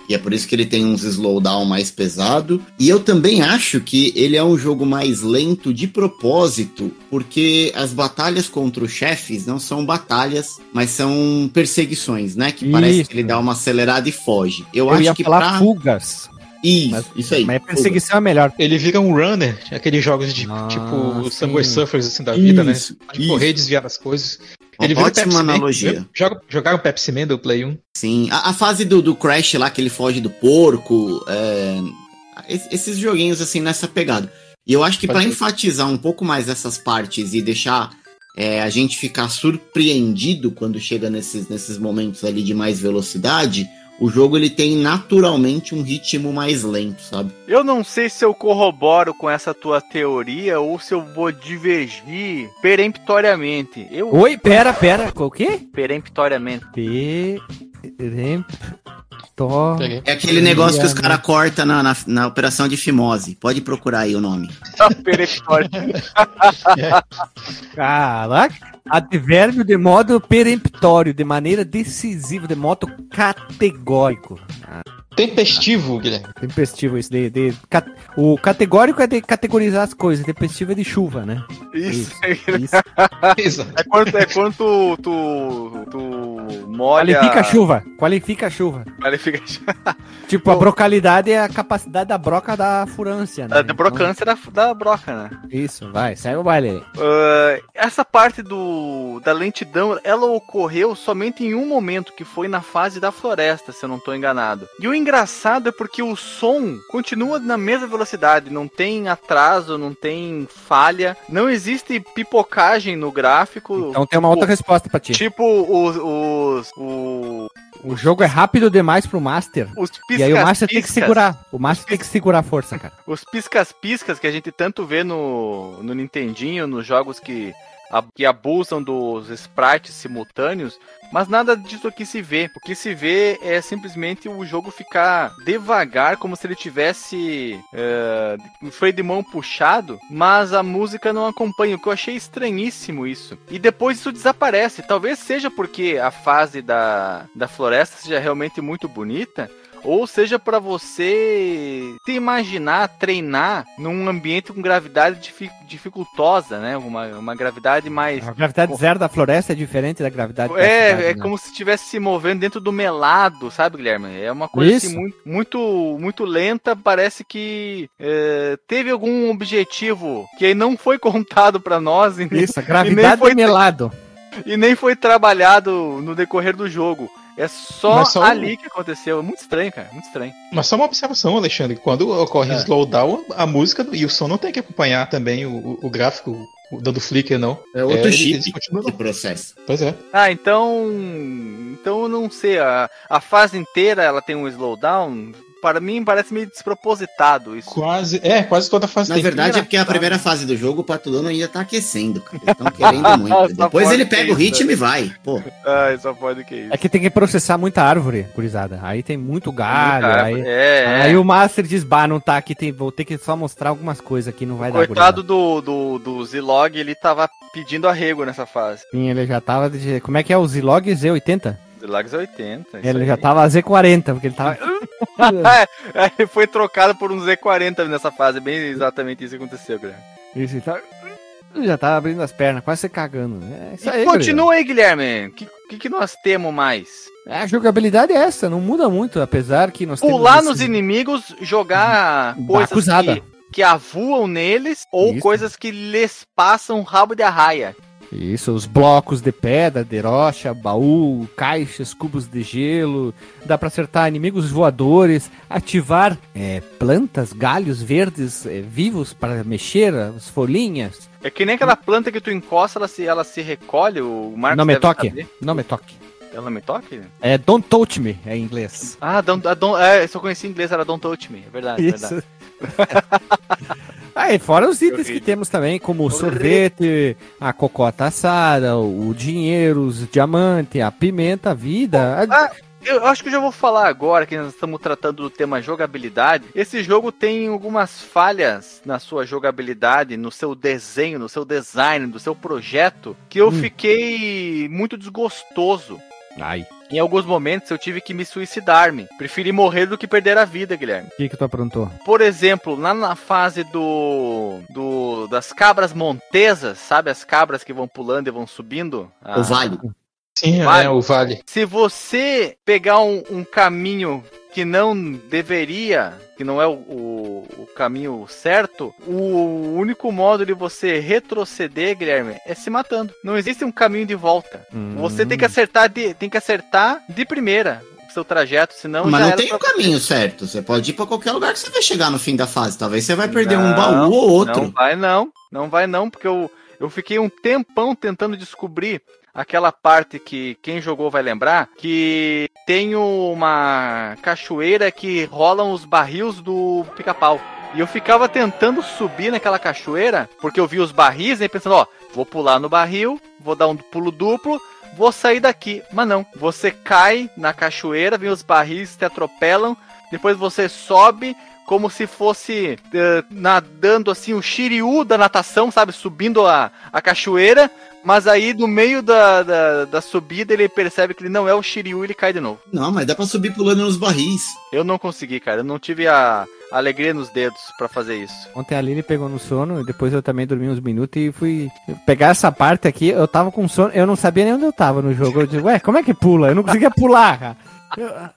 E é por isso que ele tem uns slowdown mais pesado. E eu também acho que ele é um jogo mais lento de propósito, porque as batalhas contra os chefes não são batalhas, mas são perseguições, né? Que parece Isso. que ele dá uma acelerada e foge. Eu, Eu acho ia que falar pra... fugas. Isso, Mas, isso aí. mas perseguição é melhor. Ele vira um runner, aqueles jogos de Ah, tipo sim. Subway Surfers assim da vida, né? Isso, De isso. correr e desviar das coisas. Ele ótima Pepsi Man. analogia. Joga, jogaram Pepsi Man do Play 1? Sim, a, a fase do, do Crash lá, que ele foge do porco, é, es- esses joguinhos assim nessa pegada. E eu acho que Pode pra ser. enfatizar um pouco mais essas partes e deixar é, a gente ficar surpreendido quando chega nesses, nesses momentos ali de mais velocidade, o jogo ele tem naturalmente um ritmo mais lento, sabe? Eu não sei se eu corroboro com essa tua teoria ou se eu vou divergir peremptoriamente. Eu Oi, pera, pera. O quê? peremptoriamente. Peremptor... Peguei. É aquele negócio que os caras cortam na, na, na operação de fimose. Pode procurar aí o nome. Caraca. Advérbio de modo peremptório, de maneira decisiva, de modo categórico. Tempestivo, Guilherme. Tempestivo isso de, de ca- O categórico é de categorizar as coisas, tempestivo é de chuva, né? Isso. Isso. Exato. É quando, é quando tu, tu, tu molha. Qualifica a chuva. Qualifica a chuva. Qualifica Tipo, a brocalidade é a capacidade da broca da furância, né? a de brocância da, da broca, né? Então, isso, vai, segue o baile aí. Ah, essa parte do, da lentidão, ela ocorreu somente em um momento, que foi na fase da floresta, se eu não estou enganado. E o engraçado é porque o som continua na mesma velocidade, não tem atraso, não tem falha, não existe pipocagem no gráfico. Então tem uma outra resposta pra ti. Tipo os, os, o- O jogo é rápido demais pro Master. os E aí o Master tem que segurar. O Master tem que segurar a força, cara. Os piscas-piscas que a gente tanto vê no, no Nintendinho, nos jogos que, que abusam dos sprites simultâneos, mas nada disso aqui se vê. O que se vê é simplesmente o jogo ficar devagar, como se ele tivesse é, um freio de mão puxado, mas a música não acompanha, o que eu achei estranhíssimo isso. E depois isso desaparece. Talvez seja porque a fase da, da floresta seja realmente muito bonita, ou seja para você te imaginar, treinar num ambiente com gravidade difi- dificultosa, né? Uma, uma gravidade mais. A gravidade zero da floresta é diferente da gravidade da cidade, É, é né? como se estivesse se movendo dentro do melado, sabe, Guilherme? É uma coisa assim, muito, muito, muito lenta. Parece que é, teve algum objetivo que não foi contado para nós e nem, Isso, gravidade foi- é melado. e nem foi trabalhado no decorrer do jogo. É só, só ali que aconteceu. É muito estranho, cara. Muito estranho. Mas só uma observação, Alexandre. Quando ocorre É. slowdown, a música e o som não tem que acompanhar também o, o- gráfico dando flicker, não. É outro É, chip de processo. Pois é. Ah, então. Então eu não sei. A, a fase inteira ela tem um slowdown. Para mim parece meio despropositado isso. Quase, é, quase toda a fase Na verdade é porque a primeira fase do jogo o Patudono ainda tá aquecendo, cara. Eles estão querendo muito. Só Depois ele pega o isso, ritmo e vai. Pô, Ai, só pode que isso. É que tem que processar muita árvore, gurizada. Aí tem muito galho. Muita aí. É, é. aí o Master diz, bah, não tá aqui, tem, vou ter que só mostrar algumas coisas aqui, não vai dar Coitado do, do, do Zilog, ele tava pedindo arrego nessa fase. Sim, ele já tava. de- Como é que é o Zilog Z80? Zilog é 80. isso Ele aí. já tava Z40, porque ele tava. É, ele foi trocado por um Z40 nessa fase. Bem exatamente isso que aconteceu, Guilherme. Isso, ele tava- Já tava abrindo as pernas, quase se cagando. É isso aí. E continua aí, Guilherme. O que, que, que nós temos mais? gurizada. A jogabilidade é essa, não muda muito, apesar que nós Pular temos nos esses- inimigos, jogar coisas acusada. que, que avoam neles ou Isso. coisas que lhes passam rabo de arraia. Isso, os blocos de pedra, de rocha, baú, caixas, cubos de gelo. Dá pra acertar inimigos voadores, ativar é, plantas, galhos verdes é, vivos para mexer as folhinhas. É que nem aquela planta que tu encosta, ela se, ela se recolhe, o Marcos não me toque, saber. não me toque. Ela não me toque? É Don't Touch Me, é em inglês. Ah, don't, don't, é, eu conheci em inglês era Don't Touch Me, é verdade, é verdade. Aí, fora os itens que temos também, como o sorvete, a cocota assada, o dinheiro, os diamantes, a pimenta, a vida. a- Ah, eu acho que eu já vou falar agora que nós estamos tratando do tema jogabilidade. Esse jogo tem algumas falhas na sua jogabilidade, no seu desenho, no seu design, no seu projeto, que eu Hum. fiquei muito desgostoso. Ai, Em alguns momentos eu tive que me suicidar-me. Preferi morrer do que perder a vida, Guilherme. o que que tu aprontou? Por exemplo, lá na fase do, do das cabras montesas, sabe as cabras que vão pulando e vão subindo? Ah, o vale. Sim, Vale. é, o Vale. Se você pegar um, um caminho que não deveria, que não é o, o- o caminho certo, o único modo de você retroceder, Guilherme, é se matando. Não existe um caminho de volta. Você tem que acertar de, tem que acertar de primeira o seu trajeto, senão Mas já não tem pra um caminho certo. Você pode ir pra qualquer lugar que você vai chegar no fim da fase. Talvez você vai perder um Não, baú ou outro. Não vai não, não vai não, porque eu, eu fiquei um tempão tentando descobrir aquela parte que quem jogou vai lembrar, que tem uma cachoeira que rolam os barris do pica-pau. E eu ficava tentando subir naquela cachoeira, porque eu vi os barris e pensando, ó, vou pular no barril, vou dar um pulo duplo, vou sair daqui. Mas não, você cai na cachoeira, vem os barris, te atropelam, depois você sobe como se fosse eh, nadando assim o Shiryu da natação, sabe? Subindo a, a cachoeira, mas aí no meio da, da, da subida ele percebe que ele não é o Shiryu e ele cai de novo. Não, mas dá pra subir pulando nos barris. Eu não consegui, cara. Eu não tive a a alegria nos dedos pra fazer isso. Ontem a Lili pegou no sono e depois eu também dormi uns minutos e fui pegar essa parte aqui. Eu tava com sono, eu não sabia nem onde eu tava no jogo. Eu disse, ué, como é que pula? Eu não conseguia pular, cara. Eu-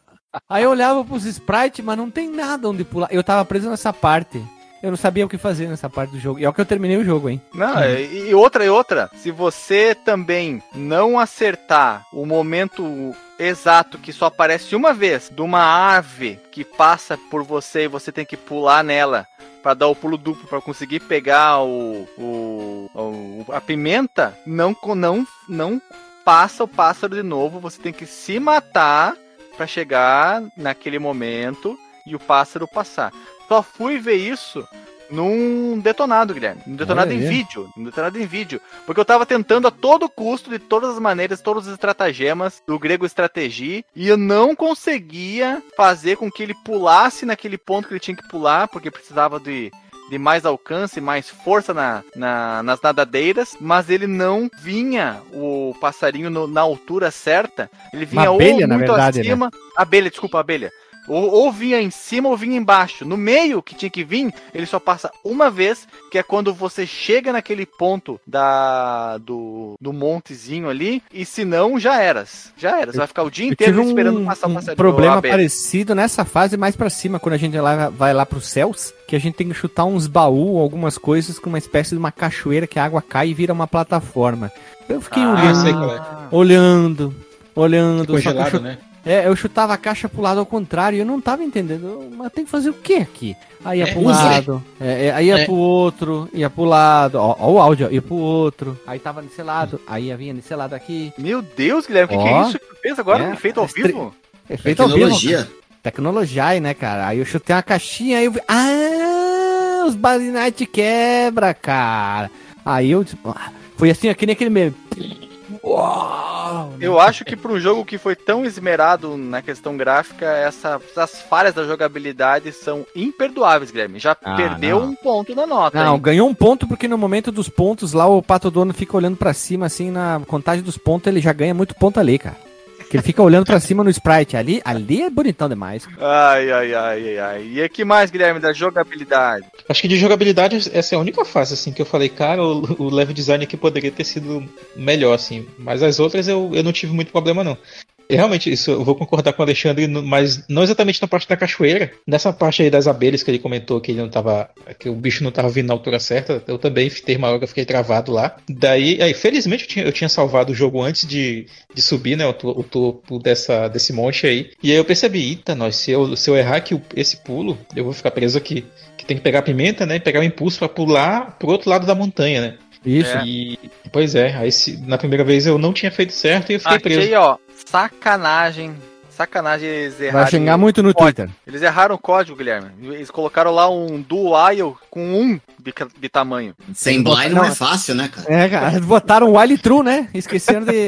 aí eu olhava pros sprites, mas não tem nada onde pular. Eu tava preso nessa parte. Eu não sabia o que fazer nessa parte do jogo. E é o que eu terminei o jogo, hein? Não, e e outra e outra, se você também não acertar o momento exato que só aparece uma vez de uma ave que passa por você e você tem que pular nela para dar o pulo duplo para conseguir pegar o, o, o- a pimenta, não não não passa o pássaro de novo, você tem que se matar para chegar naquele momento e o pássaro passar. Só fui ver isso num detonado, Guilherme. Num detonado Olha em aí. vídeo. Num detonado em vídeo. Porque eu tava tentando a todo custo, de todas as maneiras, todos os estratagemas do grego estratégia, e eu não conseguia fazer com que ele pulasse naquele ponto que ele tinha que pular, porque precisava de. De mais alcance, mais força na, na- nas nadadeiras, mas ele não vinha o passarinho no- na altura certa. Ele vinha abelha, ou na muito verdade, né? acima. Abelha, desculpa, abelha. Ou, ou vinha em cima ou vinha embaixo. No meio que tinha que vir, ele só passa uma vez, que é quando você chega naquele ponto da do, do montezinho ali, e se não, já eras. Já eras. Vai ficar o dia inteiro tive esperando um, passar o um passarinho. problema parecido nessa fase mais pra cima, quando a gente lá, vai lá pros céus, que a gente tem que chutar uns baús, algumas coisas com uma espécie de uma cachoeira que a água cai e vira uma plataforma. Eu fiquei Ah, olhando, é. olhando, olhando. só que eu Congelado, né? É, eu chutava a caixa pro lado ao contrário, eu não tava entendendo. Mas tem que fazer o que aqui? Aí ia é, pro um lado, é, é, aí ia é. pro outro, ia pro lado, ó, ó, o áudio, ia pro outro, aí tava nesse lado, aí ia vinha nesse lado aqui. Meu Deus, Guilherme, o que, que, é isso que fez agora? É, é feito ao é vivo? É feito Tecnologia. ao vivo. Tecnologia. Tecnologia, né, cara? Aí eu chutei uma caixinha, aí eu vi. Ah, os Balinite quebra, cara. Aí eu. Tipo, ah. Foi assim, aqui nem aquele mesmo. Uau! Eu acho que para um jogo que foi tão esmerado na questão gráfica, essa, essas falhas da jogabilidade são imperdoáveis, Guilherme. Já ah, perdeu não. um ponto na nota. Não, hein? ganhou um ponto porque no momento dos pontos lá o Pato Dono fica olhando para cima, assim, na contagem dos pontos, ele já ganha muito ponto ali, cara. Que ele fica olhando pra cima no sprite. Ali, ali é bonitão demais. Ai, ai, ai, ai. E é que mais, Guilherme, da jogabilidade? Acho que de jogabilidade, essa é a única fase, assim, que eu falei, cara, o, o level design aqui poderia ter sido melhor, assim. Mas as outras eu, eu não tive muito problema, não. Realmente, isso eu vou concordar com o Alexandre, mas não exatamente na parte da cachoeira. Nessa parte aí das abelhas que ele comentou que ele não tava. que o bicho não tava vindo na altura certa. Eu também teve uma hora que eu fiquei travado lá. Daí, aí, felizmente eu tinha, eu tinha salvado o jogo antes de, de subir, né? O, o topo dessa, desse monte aí. E aí eu percebi, eita, nós, se eu, se eu errar aqui esse pulo, eu vou ficar preso aqui. Que tem que pegar a pimenta, né? Pegar o impulso para pular pro outro lado da montanha, né? Isso. É. E, pois é, aí se, na primeira vez eu não tinha feito certo e eu fiquei Achei, preso. ó, sacanagem. Sacanagem eles erraram. Vai xingar muito no Twitter. Eles erraram o código, Guilherme. Eles colocaram lá um dual while com um de, de tamanho. Sem blind não, é fácil, né, cara? É, cara. Botaram while true, né? Esqueceram de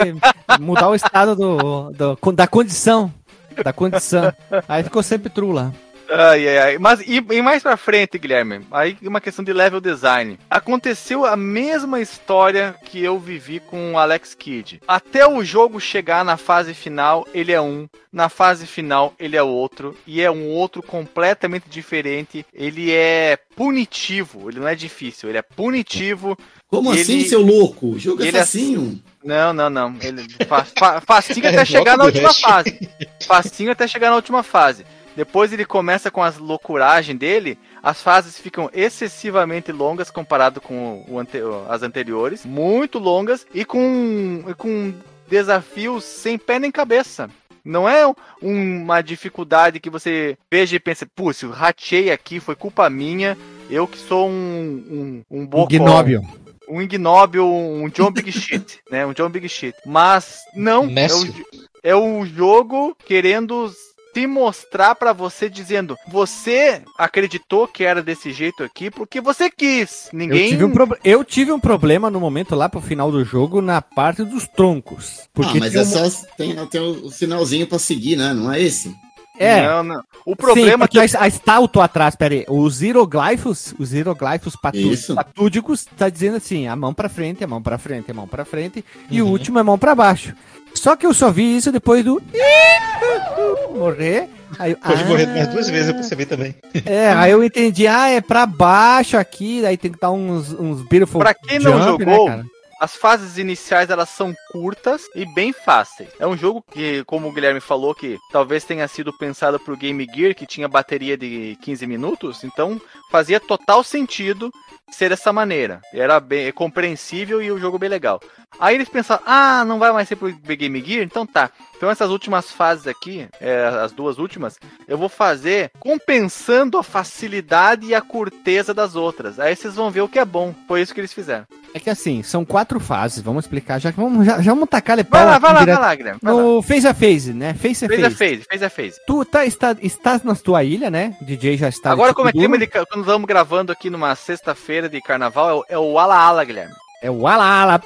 mudar o estado do, do da condição. Da condição. Aí ficou sempre true lá. Ai, ai, ai. Mas e, e, mais pra frente, Guilherme, aí uma questão de level design. Aconteceu a mesma história que eu vivi com o Alex Kidd. Até o jogo chegar na fase final, ele é um. Na fase final, ele é outro. E é um outro completamente diferente. Ele é punitivo. Ele não é difícil, ele é punitivo. Como ele... assim, seu louco? O jogo é, é facinho. É... Não, não, não. Ele... Fa... Fa... Facinho até chegar na última fase. Facinho até chegar na última fase. Depois ele começa com as loucuragens dele, as fases ficam excessivamente longas comparado com o ante as anteriores, muito longas e com, com desafios sem pé nem cabeça. Não é uma dificuldade que você veja e pensa, putz, eu ratei aqui, foi culpa minha, eu que sou um, um, um bocó. Ignóbio. Um ignóbio, um John Big Shit, né? Um John Big Shit. Mas não, é o, é o jogo querendo se mostrar para você dizendo: você acreditou que era desse jeito aqui porque você quis. Ninguém. Eu tive um, pro... eu tive um problema no momento lá pro final do jogo na parte dos troncos. Porque ah, mas é um... só tem, tem o um sinalzinho para seguir, né? Não é esse? É. Não, não. O problema Sim, que... a, estátua atrás, peraí, os hieroglifos, os hieroglifos patúdicos, tá dizendo assim, a mão para frente, a mão para frente, a mão para frente, uhum. e o uhum. último é a mão para baixo. Só que eu só vi isso depois do morrer. Aí, eu... Pode ah... morrer mais duas vezes, eu percebi também. É, aí eu entendi, ah, é pra baixo aqui, daí tem que dar uns, uns beautiful Pra quem não né, jogou, né, as fases iniciais elas são curtas e bem fáceis. É um jogo que, como o Guilherme falou, que talvez tenha sido pensado para o Game Gear, que tinha bateria de 15 minutos, então fazia total sentido ser dessa maneira. Era bem é compreensível e o jogo bem legal. Aí eles pensaram: ah, não vai mais ser pro Game Gear? Então tá. Então essas últimas fases aqui, é, as duas últimas, eu vou fazer compensando a facilidade e a curteza das outras. Aí vocês vão ver o que é bom. Foi isso que eles fizeram. É que assim, são quatro fases, vamos explicar, já que vamos, já, já vamos tacar a. Vai lá, vai lá, vai lá, Guilherme. No lá. face a face, né? Face a face. Face a face, face a face. Tu tá, está, estás na tua ilha, né? DJ já está. Agora, como é clima de. Quando estamos gravando aqui numa sexta-feira de carnaval, é o, é o Ala Ala, Guilherme. É o ala ala.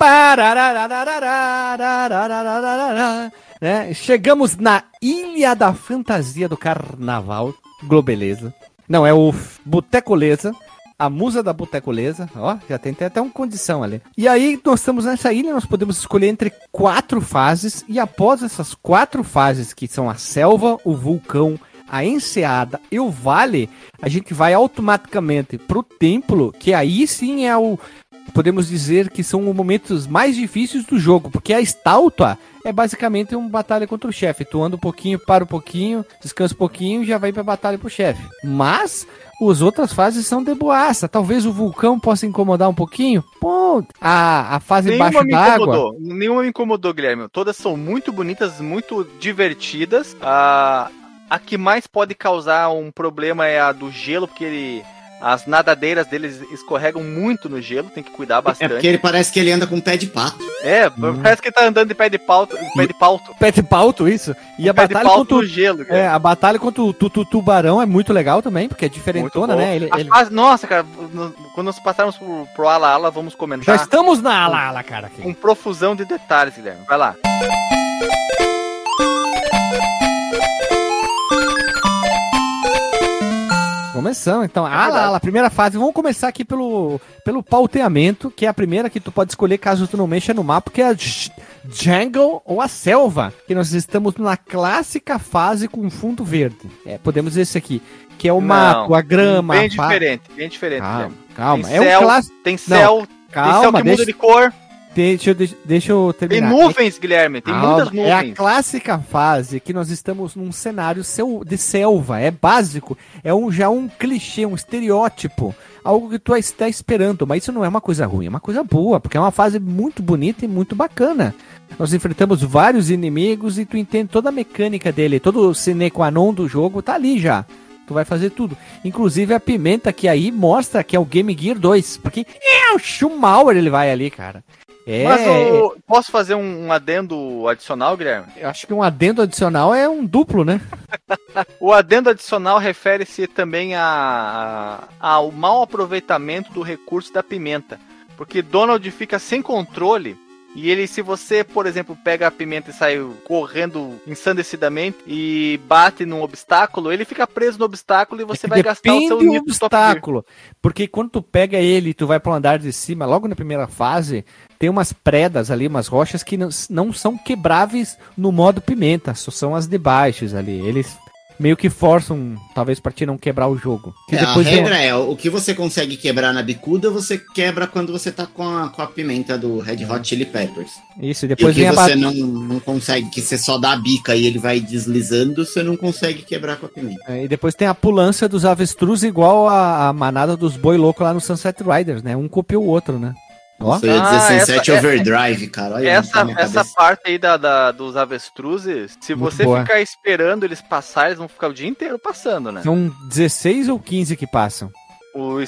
Né? Chegamos na Ilha da Fantasia do Carnaval. Globeleza. Não, é o Botecoleza. A musa da Botecoleza. Ó, já tem até uma condição ali. E aí, nós estamos nessa ilha, nós podemos escolher entre quatro fases. E após essas quatro fases, que são a selva, o vulcão, a enseada e o vale, a gente vai automaticamente pro templo, que aí sim é o Podemos dizer que são os momentos mais difíceis do jogo, porque a estátua é basicamente uma batalha contra o chefe. Tu anda um pouquinho, para um pouquinho, descansa um pouquinho e já vai pra batalha pro chefe. Mas as outras fases são de boaça. Talvez o vulcão possa incomodar um pouquinho. Pô, a, a fase Nenhuma embaixo me d'água. incomodou. Nenhuma me incomodou, Guilherme. Todas são muito bonitas, muito divertidas. A, a que mais pode causar um problema é a do gelo, porque ele As nadadeiras deles escorregam muito no gelo, tem que cuidar É bastante. porque ele parece que ele anda com um pé de pato. É, parece que ele tá andando de pé de pauto, pé de pauto. Pé de pauto, isso. E a pé de batalha pauto contra o gelo, cara. É, a batalha contra o tu, tu- tubarão é muito legal também, porque é diferentona, né? Ele, A ele- fase- Nossa, cara, quando nós passarmos pro, pro Ala Ala, vamos Já comentar estamos na ala, ala, cara. Aqui. com profusão de detalhes, Guilherme. Vai lá. Começamos, então. ala, verdade. ala, primeira fase. Vamos começar aqui pelo, pelo pauteamento, que é a primeira que tu pode escolher caso tu não mexa no mapa, que é a Jungle ou a Selva. Que nós estamos na clássica fase com fundo verde. É, podemos dizer isso aqui. Que é o Não, mato, a grama. Bem a diferente, bem diferente, Calma, calma. Tem É um céu, clássico. Tem céu, tem céu Calma, que deixa, muda de cor. Deixa, eu- deixa, eu Tem terminar. nuvens, Guilherme. Tem Calma, muitas É a nuvens. clássica fase que nós estamos num cenário de selva, é básico, é um, já um clichê, um estereótipo, algo que tu está esperando, mas isso não é uma coisa ruim, é uma coisa boa, porque é uma fase muito bonita e muito bacana. Nós enfrentamos vários inimigos e tu entende toda a mecânica dele, todo o sine qua non do jogo tá ali já. Tu vai fazer tudo. Inclusive a pimenta que aí mostra que é o Game Gear 2, porque é o Schumauer ele vai ali, cara. É, Mas posso fazer um, um adendo adicional, Guilherme? eu acho que um adendo adicional é um duplo, né? O adendo adicional refere-se também a- a- ao mau aproveitamento do recurso da pimenta. Porque Donald fica sem controle. E ele, se você, por exemplo, pega a pimenta e sai correndo ensandecidamente e bate num obstáculo, ele fica preso no obstáculo e você vai gastar o seu do obstáculo. Porque quando tu pega ele e tu vai pro andar de cima, logo na primeira fase, tem umas predas ali, umas rochas que não, não são quebráveis no modo pimenta, só são as de baixo ali. Eles meio que forçam, talvez, pra ti não quebrar o jogo. É, a depois regra é, o que você consegue quebrar na bicuda, você quebra quando você tá com a, com a pimenta do Red Hot Chili Peppers. Isso, e E o depois que vem a você não, não consegue, que você só dá a bica e ele vai deslizando, você não consegue quebrar com a pimenta. É, E depois tem a pulância dos avestruz igual a, a manada dos boi louco lá no Sunset Riders, né? Um copiou o outro, né? Ó. Ia dizer Ah, Sunset essa- Overdrive, cara. Olha tá Essa, essa parte aí da, da- dos avestruzes, se Muito você boa. ficar esperando eles passar, eles vão ficar o dia inteiro passando, né? São 16 ou 15 que passam. O,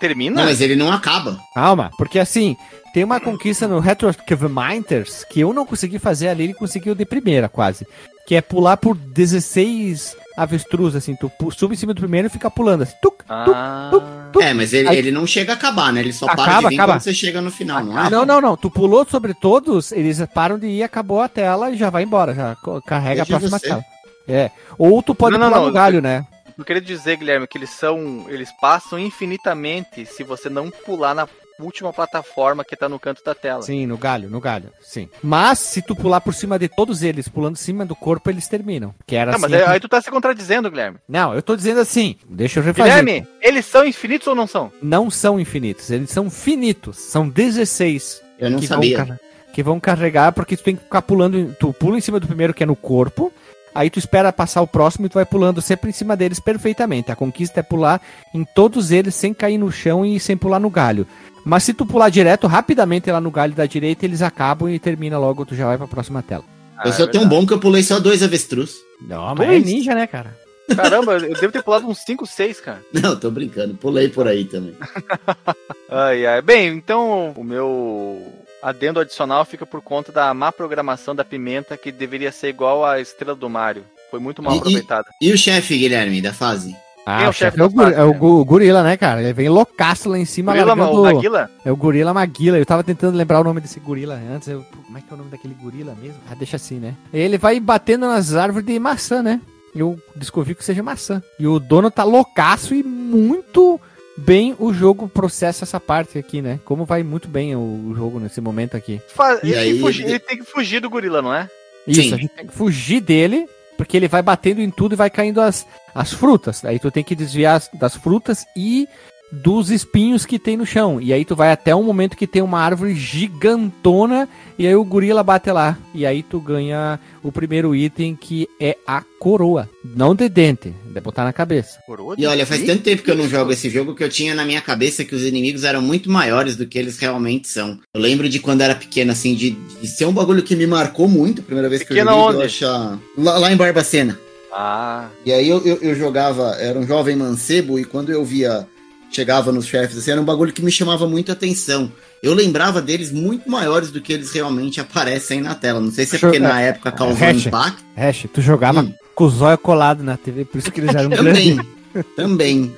termina? Não, mas ele não acaba. Calma, porque assim, tem uma conquista no Retro Minters que eu não consegui fazer ali, ele conseguiu de primeira quase. Que é pular por 16 avestruz, assim, tu sube em cima do primeiro e fica pulando assim. Tuc, tuc, Ah, tuc, tuc. É, mas ele, Aí- ele não chega a acabar, né? Ele só para Acaba, de vir acaba. quando você chega no final, não é? Não, não, não. Tu pulou sobre todos, eles param de ir, acabou a tela e já vai embora. Já carrega Veja a próxima você. tela. É. Ou tu pode Não, pular não, no galho, né? eu queria dizer, Guilherme, que eles são. Eles passam infinitamente se você não pular na última plataforma que tá no canto da tela. Sim, no galho, no galho, sim. Mas se tu pular por cima de todos eles, pulando em cima do corpo, eles terminam. Que era Não, mas assim. aí, aí tu tá se contradizendo, Guilherme. Não, eu tô dizendo assim, deixa eu refazer. Guilherme, eles são infinitos ou não são? Não são infinitos, eles são finitos. São 16 Eu não que sabia. Vão, que vão carregar, porque tu tem que ficar pulando. em- Tu pula em cima do primeiro, que é no corpo. Aí tu espera passar o próximo e tu vai pulando sempre em cima deles perfeitamente. A conquista é pular em todos eles sem cair no chão e sem pular no galho. Mas se tu pular direto, rapidamente lá no galho da direita, eles acabam e termina logo, tu já vai pra próxima tela. Eu Ah, sou é tão bom que eu pulei só dois avestruz. Não, mas mas é é ninja, né, cara? Caramba, eu devo ter pulado uns 5, 6, cara. Não, tô brincando. Pulei por aí também. Ai, ai. Bem, então o meu adendo adicional fica por conta da má programação da pimenta, que deveria ser igual à estrela do Mario. Foi muito mal E- e- aproveitada. E o chefe, Guilherme, da fase? Ah, é o o chefe é o, fase, é o gorila, né, cara? Ele vem loucaço lá em cima, Gorila, largando... o Maguila? É o Gorila Maguila. Eu tava tentando lembrar o nome desse gorila antes. Eu, pô, como é que é o nome daquele gorila mesmo? Ah, deixa assim, né? Ele vai batendo nas árvores de maçã, né? Eu descobri que seja maçã. E o dono tá loucaço e muito bem o jogo processa essa parte aqui, né? Como vai muito bem o, o jogo nesse momento aqui. Fa- E Ele, tem aí, que fugir, ele- ele tem que fugir do gorila, não é? Isso, Sim. a gente tem que fugir dele, porque ele vai batendo em tudo e vai caindo as, as frutas. Aí tu tem que desviar as- das frutas e dos espinhos que tem no chão. E aí tu vai até um momento que tem uma árvore gigantona e aí o gorila bate lá. E aí tu ganha o primeiro item que é a coroa. Não de dente, de botar na cabeça. Coroa E olha, faz tanto tempo que eu não jogo esse jogo que eu tinha na minha cabeça que os inimigos eram muito maiores do que eles realmente são. Eu lembro de quando era pequeno, assim, de, de ser um bagulho que me marcou muito, a primeira vez que Pequena eu joguei, onde? eu achar... Lá, lá em Barbacena. Ah, E aí eu, eu, eu jogava, era um jovem mancebo, e quando eu via chegava nos chefes, assim, era um bagulho que me chamava muito a atenção. Eu lembrava deles muito maiores do que eles realmente aparecem na tela. Não sei se é porque na época causou Hash. impacto. Hash, tu jogava Hum. com o zóio colado na TV, por isso que eles eram grandes. Também.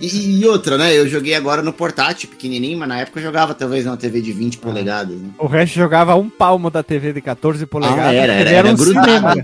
E, e outra, né? Eu joguei agora no portátil, pequenininho, mas na época eu jogava talvez numa TV de 20 polegadas. Né? O Hash jogava um palmo da TV de 14 polegadas. Ah, era, era, era um grudado.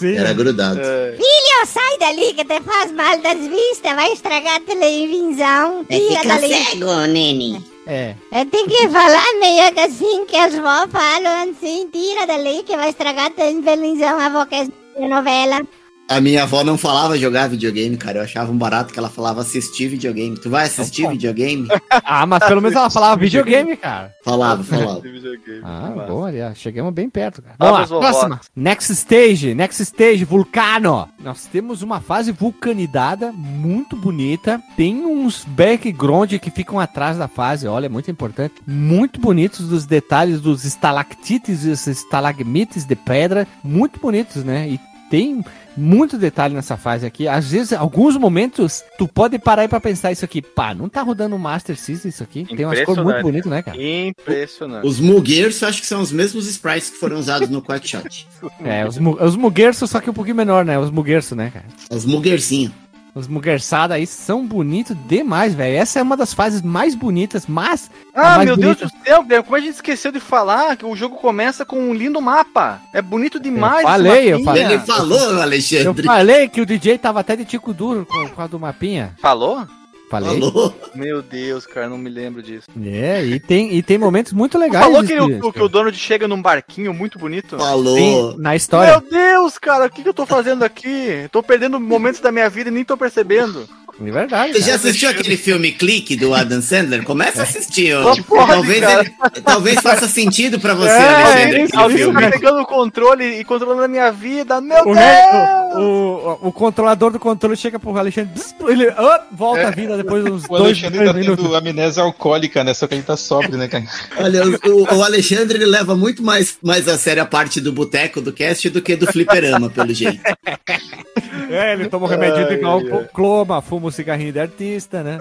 Era grudado. É, Filho, sai dali que te faz mal das vistas, vai estragar a televisão. É Tira dali. cego, Nene. é. Eu tenho que falar meio que assim que as vó falam assim, tira dali que vai estragar a televisão, a quer assistir novela. A minha avó não falava jogar videogame, cara. Eu achava um barato que ela falava assistir videogame. Tu vai assistir Então, videogame? Ah, mas pelo menos ela falava videogame, cara. Falava, falava. videogame. Ah, Massa. boa, já chegamos bem perto, cara. Vamos, Vamos lá, próxima. Next stage, next stage, vulcano. Nós temos uma fase vulcanidada muito bonita. Tem uns background que ficam atrás da fase, olha, muito importante. Muito bonitos dos detalhes dos estalactites e os estalagmites de pedra. Muito bonitos, né? E tem muito detalhe nessa fase aqui. Às vezes, alguns momentos, tu pode parar aí pra pensar isso aqui. Pá, não tá rodando o Master System isso aqui. Tem umas cores muito bonitas, né, cara? Impressionante. Os Muggers eu acho que são os mesmos sprites que foram usados no Quackshot. É, os, os muguerços, só que um pouquinho menor, né? Os muguerços, né, cara? Os Muggerzinhos. Os muguerçados aí são bonitos demais, velho. Essa é uma das fases mais bonitas, mas. Ah, mais meu bonita- Deus do céu, Guilherme, como a gente esqueceu de falar que o jogo começa com um lindo mapa. É bonito demais. Eu falei, eu falei. Ele falou, Eu Alexandre. falei que o DJ tava até de tico duro com, com a do mapinha. Falou? Falei. Falou. Meu Deus, cara, não me lembro disso. É, e tem, e tem momentos muito legais. Falou que, o, que o Donald chega num barquinho muito bonito? Falou. Sim, na história. Meu Deus, cara, o que, que eu tô fazendo aqui? Tô perdendo momentos da minha vida e nem tô percebendo. É verdade. Você já assistiu aquele filme Clique do Adam Sandler? Começa a assistir. pode, talvez, ele- talvez faça sentido pra você, É, Alexandre. ele- tá pegando o controle e controlando a minha vida. Meu O, Deus! re- o, o, o controlador do controle chega pro Alexandre, ele ah, volta É. a vida depois de uns O dois, Alexandre três tá minutos. tendo amnésia alcoólica, né? Só que ele tá sóbrio, né, cara? Olha, o, o Alexandre ele leva muito mais, mais a sério a parte do boteco do cast do que do fliperama, pelo jeito. É, ele toma um remédio de Ai, glaucoma, fuma um cigarrinho de artista, né?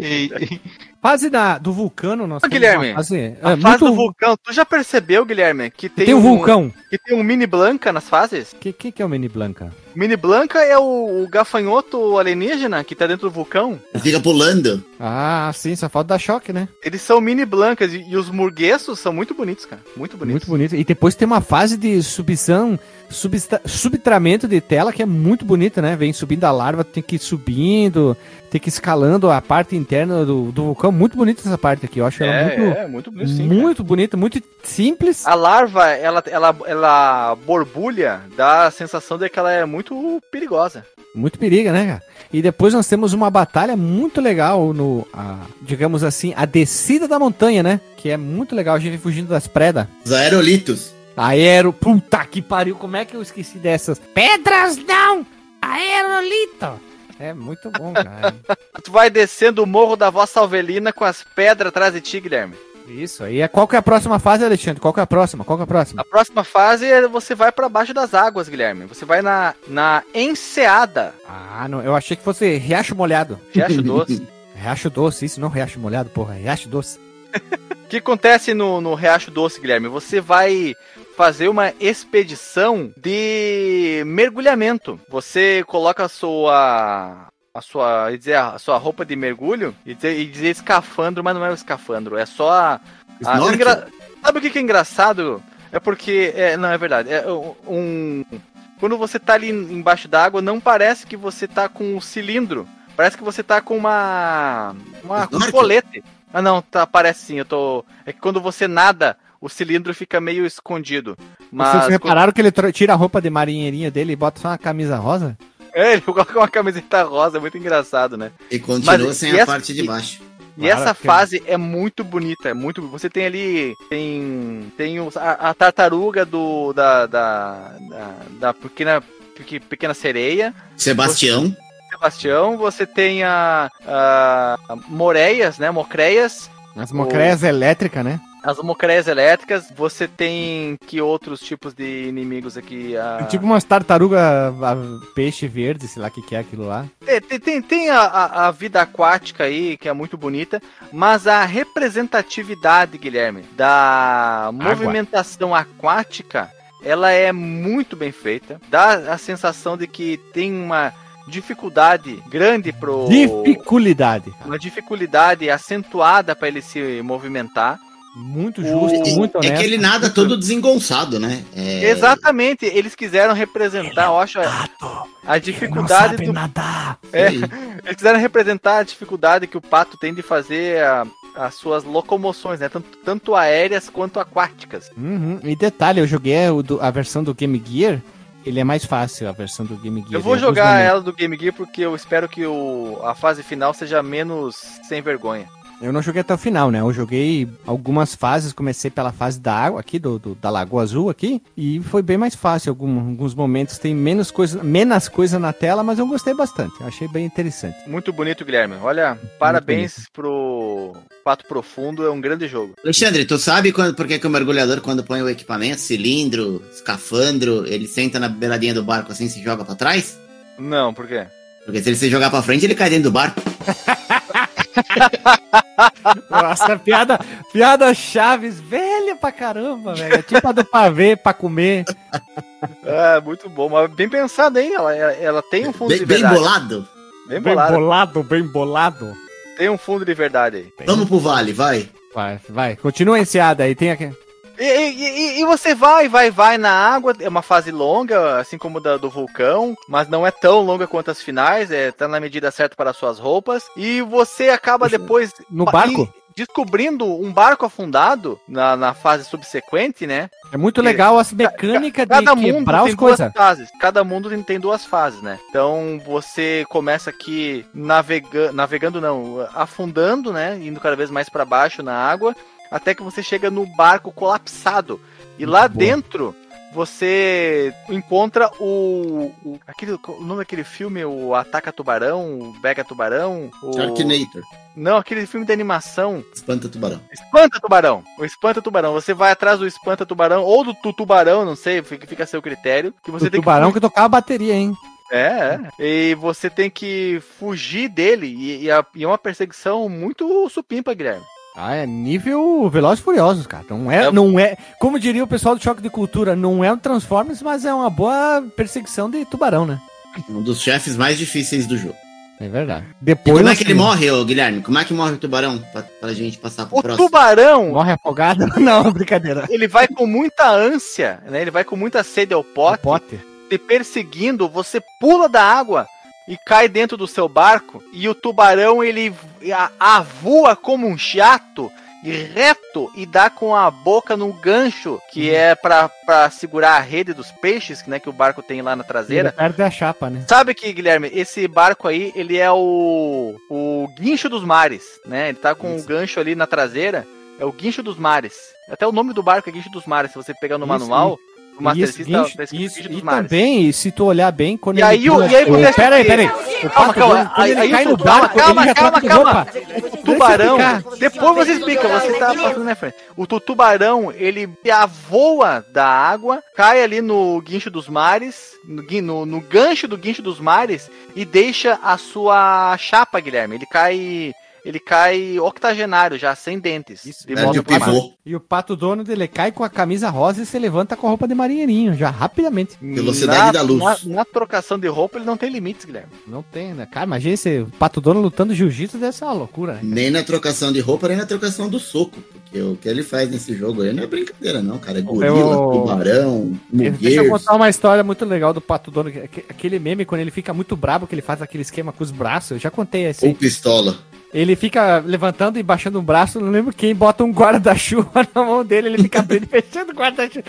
E- Fase da, do vulcano, temos Guilherme, uma fase, A é, fase muito- do vulcão, tu já percebeu, Guilherme, que tem, Tem um um vulcão. Que tem um mini Blanca nas fases? O que, que, que é o Mini Blanca? Mini Blanca é o, o gafanhoto alienígena que tá dentro do vulcão. Fica pulando. Ah, sim, só falta dar choque, né? Eles são mini blancas e, e os murgueços são muito bonitos, cara. Muito bonitos. Muito bonito. E depois tem uma fase de subição, subtramento de tela que é muito bonita, né? Vem subindo a larva, tem que ir subindo, tem que ir escalando a parte interna do, do vulcão. Muito bonita essa parte aqui, eu acho ela É, muito, é, muito bonito sim. muito bonita, muito simples. A larva, ela, ela, ela borbulha, dá a sensação de que ela é muito perigosa. Muito periga, né, cara? E depois nós temos uma batalha muito legal no, a- digamos assim, a descida da montanha, né? Que é muito legal, a gente fugindo das predas. Os aerolitos. Aero, puta que pariu, como é que eu esqueci dessas? Pedras não! Aerolito! É muito bom, cara. Tu vai descendo o morro da vossa alvelina com as pedras atrás de ti, Guilherme. Isso, aí é qual que é a próxima fase, Alexandre? Qual que é a próxima? Qual que é a próxima? A próxima fase é você vai pra baixo das águas, Guilherme. Você vai na, na enseada. Ah, não, eu achei que fosse Riacho Molhado. Riacho Doce. Riacho Doce, isso não Riacho Molhado, porra, Riacho Doce. O que acontece no, no Riacho Doce, Guilherme? Você vai fazer uma expedição de mergulhamento. Você coloca a sua. A sua, dizer, a sua roupa de mergulho e dizer, e dizer escafandro, mas não é o escafandro, é só a. a- engra- Sabe o que que é engraçado? É porque. É, não, é verdade. É um. Quando você tá ali embaixo d'água, não parece que você tá com um cilindro. Parece que você tá com uma. Uma um Snorkel? colete. Ah não, tá, parece sim, eu tô. É que quando você nada, o cilindro fica meio escondido. Mas. Vocês repararam que ele tira a roupa de marinheirinha dele e bota só uma camisa rosa? É, ele coloca uma camiseta rosa, é muito engraçado, né? E continua Mas, sem e a essa- parte de baixo. E Claro, essa porque- fase é muito bonita, é muito. Você tem ali. Tem. Tem os- a, a tartaruga do. Da. Da, da, da pequena, peque- pequena sereia. Sebastião. Sebastião, você tem a, a Moreias, né? Mocreias. As mocreias elétricas, né? As mocreias elétricas, você tem que outros tipos de inimigos aqui? A... Tipo umas tartaruga a- peixe verde, sei lá o que, que é aquilo lá. É, Tem, tem, tem a, a- a vida aquática aí, que é muito bonita, mas a representatividade, Guilherme, da movimentação aquática, ela é muito bem feita. Dá a sensação de que tem uma dificuldade grande pro. Dificuldade. Uma dificuldade acentuada para ele se movimentar. Muito O- justo, muito É honesto. que ele nada todo desengonçado, né? É, Exatamente, eles quiseram representar, eu acho, a, a dificuldade do nadar. É. Eles quiseram representar a dificuldade que o pato tem de fazer a- as suas locomoções, né? Tanto, tanto aéreas quanto aquáticas. Uhum. E detalhe, eu joguei o do- a versão do Game Gear, ele é mais fácil, a versão do Game Gear. Eu vou alguns jogar momentos. ela do Game Gear porque eu espero que o, a fase final seja menos sem vergonha. Eu não joguei até o final, né? Eu joguei algumas fases, comecei pela fase da água aqui, do, do- da Lagoa Azul aqui, e foi bem mais fácil. Algum- alguns momentos tem menos coisa, menos coisa na tela, mas eu gostei bastante. Achei bem interessante. Muito bonito, Guilherme. Olha, parabéns pro Pato Profundo, é um grande jogo. Alexandre, tu sabe quando, por que, que o mergulhador, quando põe o equipamento, cilindro, escafandro, ele senta na beiradinha do barco assim e se joga pra trás? Não, por quê? Porque se ele se jogar pra frente, ele cai dentro do barco. Nossa, piada, piada Chaves, velha pra caramba, velho. É tipo a do pavê pra comer. É, muito bom, mas bem pensado, hein? Ela, ela, tem um fundo Bem, de bem verdade. bolado. Bem Bem bolado. bolado, bem bolado. Tem um fundo de verdade aí. Vamos pro vale, vai. Vai, vai. Continua enseada aí, tem aqui. E, e- e- você vai, vai, vai na água, é uma fase longa, assim como da do vulcão, mas não é tão longa quanto as finais, é, tá na medida certa para suas roupas, e você acaba depois No barco? descobrindo um barco afundado na, na fase subsequente, né? É muito legal as mecânicas de Cada mundo quebrar tem as duas coisas. fases. Cada mundo tem, tem duas fases, né? Então você começa aqui navega, navegando, não, afundando, né? Indo cada vez mais para baixo na água, até que você chega no barco colapsado. E lá bom. dentro você encontra o, o aquele o nome daquele filme, o Ataca Tubarão, o Pega Tubarão, o Sharknator. não, aquele filme de animação Espanta tubarão. Espanta tubarão. O espanta tubarão. Você vai atrás do espanta tubarão ou do tu- tubarão, não sei, fica, fica a seu critério. Que você O tem tubarão que que tocava a bateria, hein? é, é. E você tem que fugir dele e, e a- e é uma perseguição muito supimpa, Guilherme. Ah, é nível Velozes e Furiosos, cara. Não é, É. não é, como diria o pessoal do Choque de Cultura, não é um Transformers, mas é uma boa perseguição de tubarão, né? Um dos chefes mais difíceis do jogo. É verdade. E Depois como é que ele morre, ô Guilherme? Como é que morre o tubarão? Pra, pra gente passar pro O próximo. tubarão, Morre afogado? Não, brincadeira. ele vai com muita ânsia, né? Ele vai com muita sede ao O pote, Potter. te perseguindo, você pula da água e cai dentro do seu barco e o tubarão ele avua como um jato e reto e dá com a boca no gancho que é pra pra segurar a rede dos peixes né, que o barco tem lá na Ele traseira. perde a chapa, né? Sabe que, Guilherme, esse barco aí, ele é o, o guincho dos mares, né? Ele tá com o Isso. gancho ali na traseira, é o guincho dos mares. Até o nome do barco é guincho dos mares, se você pegar no Isso, manual, o Master Isso, System tá- guincho- tá escrito isso, e dos mares. também, se tu olhar bem, quando E aí o- pula- e aí acontece Pera aí, pera aí. O Calma, calma. Quando Aí, ele aí cai no barco, calma, ele calma, calma. O tubarão, depois você explica, você tá passando na frente. O tu- tubarão, ele avoa da água, cai ali no guincho dos mares, no, no gancho do guincho dos mares e deixa a sua chapa, Guilherme. Ele cai, ele cai octogenário já, sem dentes. Isso, de Perde volta o pro mar. pivô. E o pato dono dele cai com a camisa rosa e se levanta com a roupa de marinheirinho, já rapidamente. Velocidade Na- da luz. Na, na trocação de roupa, ele não tem limites, Guilherme. Não tem, né? Cara, imagina esse pato dono lutando jiu-jitsu deve ser uma loucura, né? Nem na trocação de roupa, nem na trocação do soco. Porque o que ele faz nesse jogo aí não é brincadeira, não, cara. É gorila, Eu- tubarão, Deixa eu contar uma história muito legal do pato dono. que- que- Aquele meme, quando ele fica muito brabo, que ele faz aquele esquema com os braços. Eu já contei esse. Ou pistola. Ele fica levantando e baixando um braço, não lembro quem, bota um guarda-chuva na mão dele, ele fica abrindo e fechando o guarda-chuva.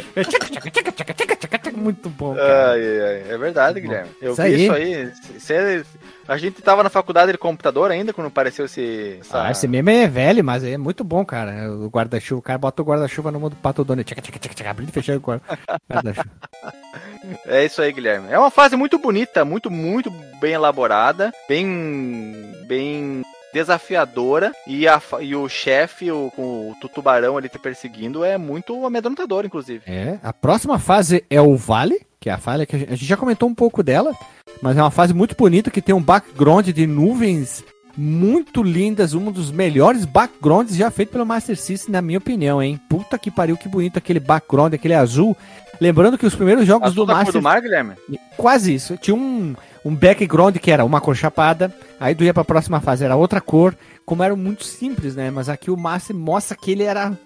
Muito bom, cara. Ai, ai. É verdade, Guilherme. Eu Isso vi aí. isso aí. A gente tava na faculdade de computador ainda quando apareceu esse. essa- Ah, esse meme é velho, mas é muito bom, cara. O guarda-chuva, o cara bota o guarda-chuva na mão do pato dono, tchaca, tchaca, abrindo e fechando o guarda- guarda-chuva. É isso aí, Guilherme. É uma fase muito bonita, muito, muito bem elaborada, bem. bem desafiadora e, a, e o chefe, o, com o tubarão ali te perseguindo, é muito amedrontador, inclusive. É, a próxima fase é o Vale, que é a falha que a gente, já comentou um pouco dela, mas é uma fase muito bonita que tem um background de nuvens muito lindas, um dos melhores backgrounds já feito pelo Master System, na minha opinião, hein? Puta que pariu, que bonito aquele background, aquele azul. Lembrando que os primeiros jogos Azul do Master do mar, Guilherme? Quase isso. Tinha um, um background que era uma cor chapada, aí tu ia pra próxima fase, era outra cor, como era muito simples, né? Mas aqui o Master mostra que ele era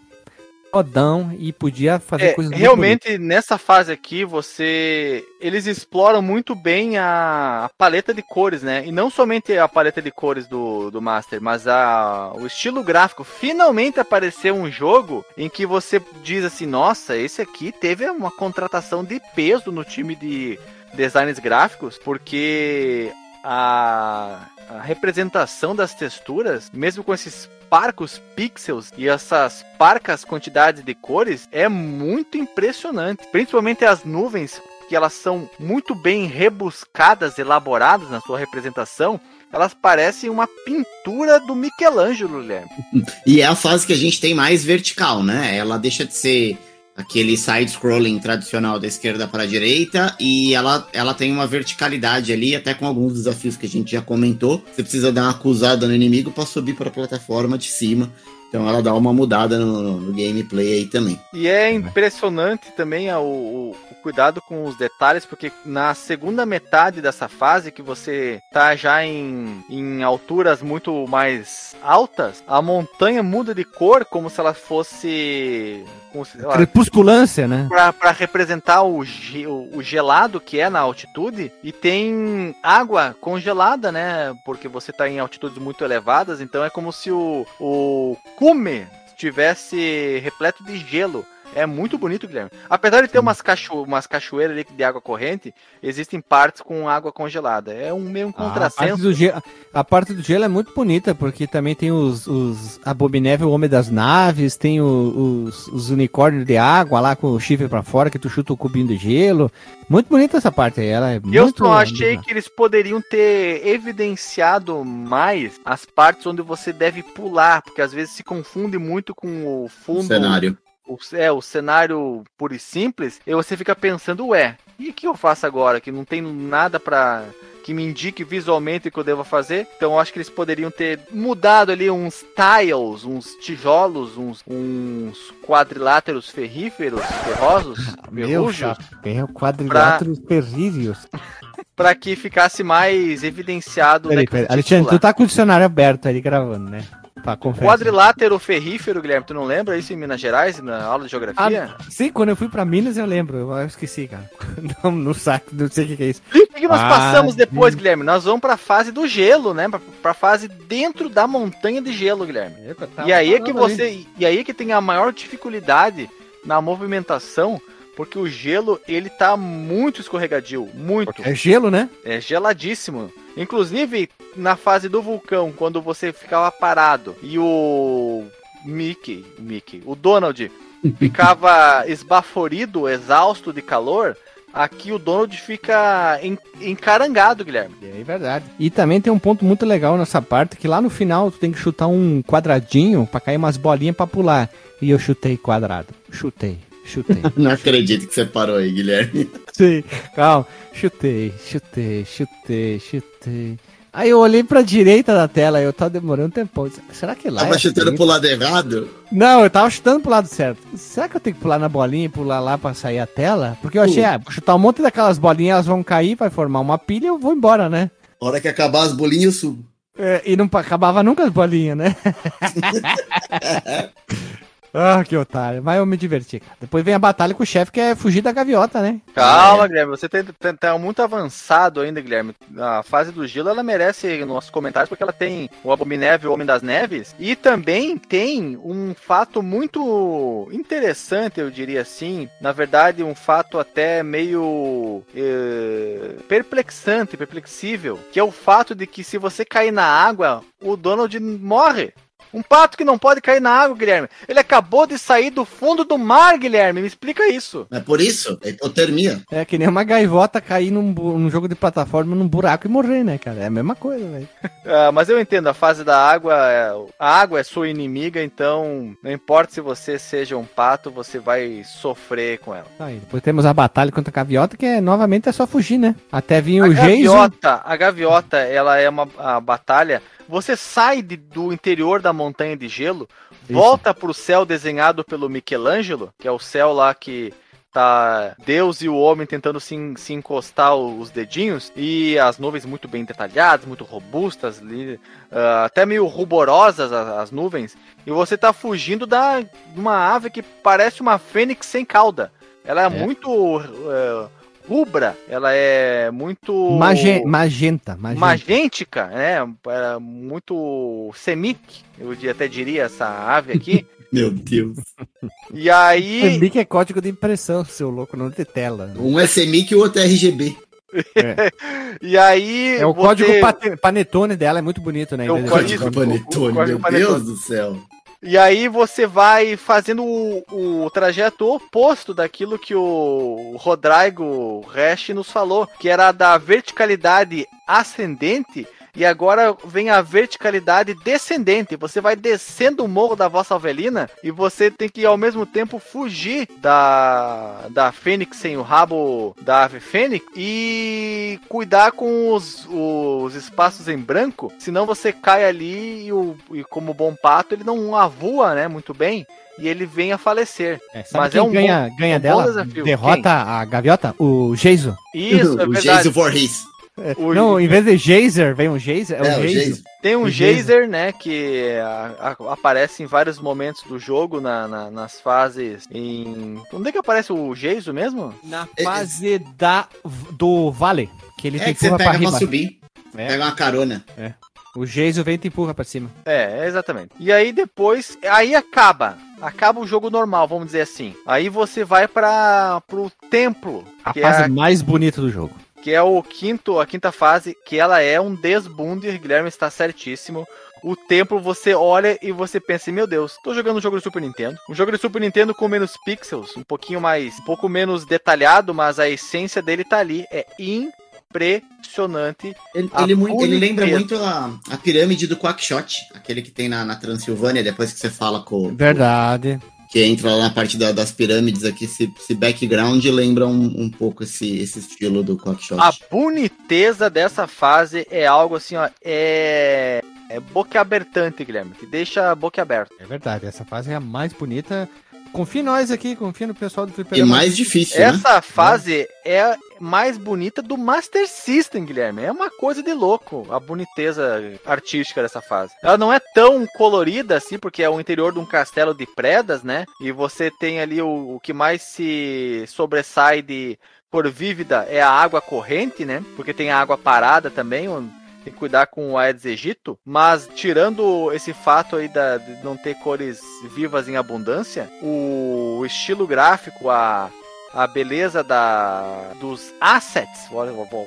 fodão e podia fazer É, coisas realmente, nessa fase aqui, você. Eles exploram muito bem a, a paleta de cores, né? E não somente a paleta de cores do, do Master, mas a, o estilo gráfico. Finalmente apareceu um jogo em que você diz assim: nossa, esse aqui teve uma contratação de peso no time de designs gráficos, porque a, a representação das texturas, mesmo com esses parcos pixels e essas parcas quantidades de cores, é muito impressionante. Principalmente as nuvens, que elas são muito bem rebuscadas, elaboradas na sua representação. Elas parecem uma pintura do Michelangelo, Guilherme. E é a fase que a gente tem mais vertical, né? Ela deixa de ser aquele side-scrolling tradicional da esquerda para a direita e ela, ela tem uma verticalidade ali, até com alguns desafios que a gente já comentou. Você precisa dar uma acusada no inimigo para subir para a plataforma de cima. Então ela dá uma mudada no, no gameplay aí também. E é impressionante também o, o, o cuidado com os detalhes, porque na segunda metade dessa fase, que você tá já em, em alturas muito mais altas, a montanha muda de cor como se ela fosse. Lá, Crepusculância, né? pra, pra representar o, ge- o, o gelado que é na altitude e tem água congelada, né? Porque você tá em altitudes muito elevadas, então é como se o, o cume estivesse repleto de gelo. É muito bonito, Guilherme. Apesar de ter umas, cacho umas cachoeiras ali de água corrente, existem partes com água congelada. É um meio um Ah, a, parte contrassenso. do gelo, a parte do gelo é muito bonita, porque também tem os, os Abominével Homem das Naves, tem o- os, os unicórnios de água lá com o chifre pra fora, que tu chuta o cubinho de gelo. Muito bonita essa parte aí, ela é eu muito... só achei que eles poderiam ter evidenciado mais as partes onde você deve pular, porque às vezes se confunde muito com o O fundo. cenário. O, é, o cenário puro e simples, e você fica pensando, ué, e o que eu faço agora? Que não tem nada pra que me indique visualmente o que eu devo fazer. Então eu acho que eles poderiam ter mudado ali uns tiles, uns tijolos, uns, uns quadriláteros ferríferos, ferrosos, Meu ferrujos, chapéu, quadriláteros terríveos. para que ficasse mais evidenciado. Peraí, né, peraí. Alexandre, tu tá com o dicionário aberto ali gravando, né? Pra conferir. Quadrilátero ferrífero, Guilherme, tu não lembra isso em Minas Gerais, na aula de geografia? Ah, sim, quando eu fui pra Minas eu lembro, eu esqueci, cara. Não, não saco, não sei o que, é isso. E o que que nós Ah, passamos depois, sim. Guilherme? Nós vamos pra fase do gelo, né? Pra, pra fase dentro da montanha de gelo, Guilherme. Tá e aí é que você. E aí é que tem a maior dificuldade na movimentação, porque o gelo, ele tá muito escorregadio. Muito. É gelo, né? É geladíssimo. Inclusive, na fase do vulcão, quando você ficava parado e o Mickey, Mickey, o Donald ficava esbaforido, exausto de calor, aqui o Donald fica en- encarangado, Guilherme. É verdade. E também tem um ponto muito legal nessa parte, que lá no final tu tem que chutar um quadradinho pra cair umas bolinhas pra pular. E eu chutei quadrado. Chutei, chutei. Não acredito que você parou aí, Guilherme. Sim, calma. Chutei, chutei, chutei, chutei. Aí eu olhei pra direita da tela, eu tava demorando um tempão. Será que lá Tava é chutando assim? pro lado errado? Não, eu tava chutando pro lado certo. Será que eu tenho que pular na bolinha e pular lá pra sair a tela? Porque eu achei, ah, vou chutar um monte daquelas bolinhas, elas vão cair, vai formar uma pilha e eu vou embora, né? A hora que acabar as bolinhas, eu subo. É, e não acabava nunca as bolinhas, né? ah, que otário. Mas eu me diverti. Depois vem a batalha com o chefe, que é fugir da gaviota, né? Calma, Guilherme, você tem- tem- tá muito avançado ainda, Guilherme. A fase do gelo, ela merece nossos comentários, porque ela tem o Abominével Homem das Neves, e também tem um fato muito interessante, eu diria assim, na verdade, um fato até meio eh, perplexante, perplexível, que é o fato de que se você cair na água, o Donald morre. Um pato que não pode cair na água, Guilherme. Ele acabou de sair do fundo do mar, Guilherme. Me explica isso. É por isso, é hipotermia. É que nem uma gaivota cair num, num jogo de plataforma num buraco e morrer, né, cara? É a mesma coisa, velho. Ah, mas eu entendo, a fase da água, é- a água é sua inimiga, então não importa se você seja um pato, você vai sofrer com ela. Tá aí, depois temos a batalha contra a gaviota, que é, novamente é só fugir, né? Até vir A o Jason. gaviota, a gaviota, ela é uma a batalha. Você sai de- do interior da montanha de gelo, volta pro céu desenhado pelo Michelangelo, que é o céu lá que tá Deus e o homem tentando se, se encostar o- os dedinhos e as nuvens muito bem detalhadas, muito robustas, ah, até meio ruborosas as, as nuvens. E você tá fugindo da de uma ave que parece uma fênix sem cauda. Ela é, É. muito eh, rubra, ela é muito Mage- magenta, magenta. magêntica, né? É muito semic, eu até diria essa ave aqui. Meu Deus. e aí, que é código de impressão, seu louco, não de tela. Um é CMYK e o outro é RGB. e aí É o você- código panetone dela, é muito bonito, né? É o código- Código Panetone, o meu código Panetone. Deus do céu. E aí você vai fazendo o, o trajeto oposto daquilo que o Rodrigo Resch nos falou, que era da verticalidade ascendente e agora vem a verticalidade descendente. Você vai descendo o morro da vossa alvelina e você tem que ao mesmo tempo fugir da da fênix sem o rabo da ave fênix e cuidar com os, os espaços em branco, senão você cai ali e, o, e como bom pato ele não avua, né, muito bem. E ele vem a falecer. É, sabe Mas quem é um ganha, ganha um bom dela? Derrota a gaviota? O Jason. Isso, é o verdade. Jason Voorhees. O- Não, em vez de Jazer, vem um Jazer. É, É, Jason. Jason. Tem um geyser, né, que a- a- aparece em vários momentos do jogo, na- na- nas fases em... Onde é que aparece o geyser mesmo? Na É- fase da, do vale, que ele É te que você pega pra riba. subir. É. Pega uma carona. O Jason vem e te empurra pra cima. É, exatamente. E aí depois, aí acaba. Acaba o jogo normal, vamos dizer assim. Aí você vai para pro templo, A que fase é, mais bonita do jogo. Que é o quinto, a quinta fase, que ela é um desbunde, Guilherme está certíssimo. O templo você olha e você pensa, meu Deus, tô jogando um jogo de Super Nintendo. Um jogo de Super Nintendo com menos pixels, um pouquinho mais, um pouco menos detalhado, mas a essência dele tá ali. É impressionante. Ele, ele, muito- ele lembra muito a, a pirâmide do Quackshot, aquele que tem na, na Transilvânia, depois que você fala com. Verdade. Que entra lá na parte da- das pirâmides aqui, esse, esse background lembra um, um pouco esse, esse estilo do Quackshot. A boniteza dessa fase é algo assim, ó, é é boquiabertante, Guilherme, que deixa a boca aberta. É verdade. Essa fase é a mais bonita. Confia em nós aqui, confia no pessoal do E Fliperama. mais difícil, né? Essa fase é mais bonita do Master System, Guilherme. É uma coisa de louco a boniteza artística dessa fase. Ela não é tão colorida assim, porque é o interior de um castelo de predas, né? E você tem ali o, o que mais se sobressai de cor vívida é a água corrente, né? Porque tem a água parada também, onde tem que cuidar com o Aedes aegypti, mas tirando esse fato aí da, de não ter cores vivas em abundância, o estilo gráfico, a, a beleza da, dos assets,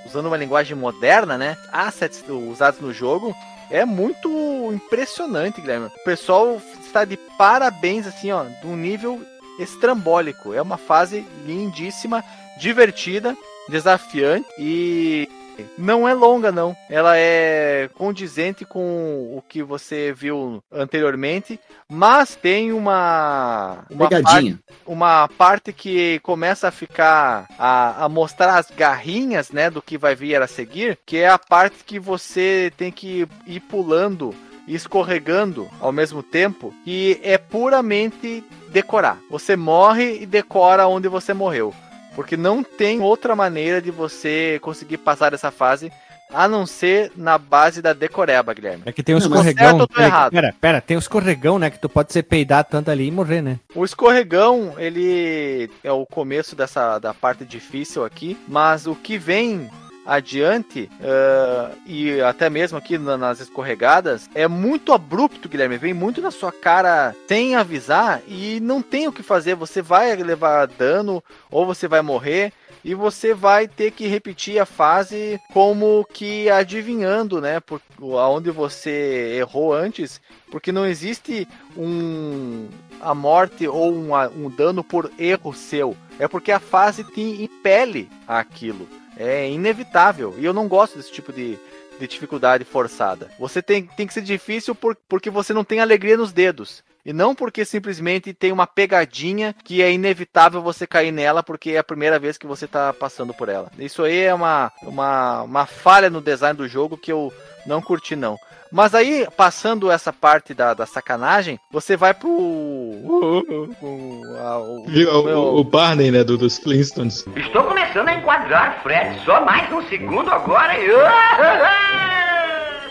usando uma linguagem moderna, né? Assets usados no jogo, é muito impressionante, Guilherme. O pessoal está de parabéns, assim, ó, de um nível estrambólico. É uma fase lindíssima, divertida, desafiante e não é longa, não. Ela é condizente com o que você viu anteriormente, mas tem uma, uma parte Pegadinha. uma parte que começa a ficar a, a mostrar as garrinhas, né, do que vai vir a seguir, que é a parte que você tem que ir pulando e escorregando ao mesmo tempo, e é puramente decorar. Você morre e decora onde você morreu. Porque não tem outra maneira de você conseguir passar essa fase a não ser na base da decoreba, Guilherme. É que tem um certo escorregão. ou tô errado? Pera, pera, tem um escorregão, né? Que tu pode ser peidar tanto ali e morrer, né? O escorregão, ele é o começo dessa da parte difícil aqui, mas o que vem adiante ah, e até mesmo aqui na- nas escorregadas é muito abrupto, Guilherme. Vem muito na sua cara sem avisar e não tem o que fazer. Você vai levar dano ou você vai morrer. e você vai ter que repetir a fase como que adivinhando, né, por aonde você errou antes, porque não existe um a morte ou um, um dano por erro seu, é porque a fase te impele aquilo. É inevitável. E eu não gosto desse tipo de, de dificuldade forçada. Você tem, tem que ser difícil por, porque você não tem alegria nos dedos. E não porque simplesmente tem uma pegadinha que é inevitável você cair nela porque é a primeira vez que você está passando por ela. Isso aí é uma, uma, uma falha no design do jogo que eu não curti não. Mas aí, passando essa parte da, da sacanagem, você vai pro. o, o, o, Barney, né? Do, dos Flintstones. Estou começando a enquadrar, Fred. Só mais um segundo agora e.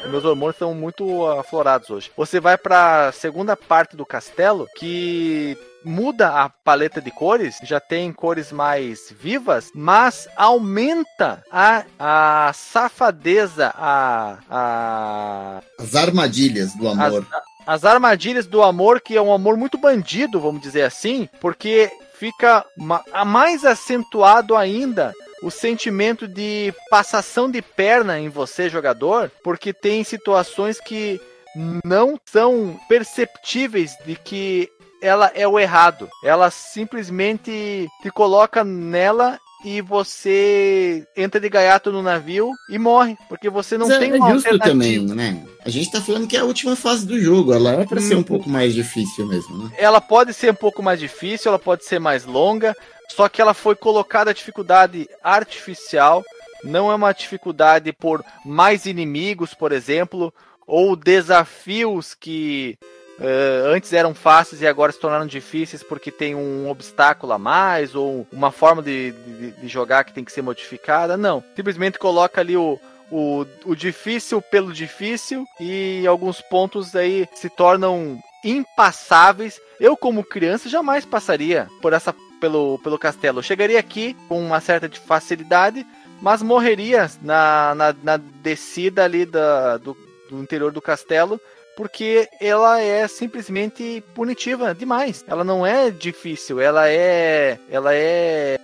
Meus hormônios estão muito aflorados hoje. Você vai para segunda parte do castelo que muda a paleta de cores, já tem cores mais vivas, mas aumenta a, a safadeza, a, a. As armadilhas do amor. As, as armadilhas do amor, que é um amor muito bandido, vamos dizer assim, porque fica mais acentuado ainda o sentimento de passação de perna em você, jogador, porque tem situações que não são perceptíveis de que ela é o errado. Ela simplesmente te coloca nela e você entra de gaiato no navio e morre, porque você não Mas é tem é, uma justo também, né? A gente tá falando que é a última fase do jogo, ela é para hum. ser um pouco mais difícil mesmo, né? Ela pode ser um pouco mais difícil, ela pode ser mais longa, só que ela foi colocada a dificuldade artificial, não é uma dificuldade por mais inimigos, por exemplo, ou desafios que Uh, antes eram fáceis e agora se tornaram difíceis porque tem um obstáculo a mais ou uma forma de, de, de jogar que tem que ser modificada. Não. Simplesmente coloca ali o, o, o difícil pelo difícil e alguns pontos aí se tornam impassáveis. Eu, como criança, jamais passaria por essa pelo, pelo castelo. Eu chegaria aqui com uma certa facilidade, mas morreria na, na, na descida ali da, do, do interior do castelo porque ela é simplesmente punitiva demais. Ela não é difícil, ela é. Ela é.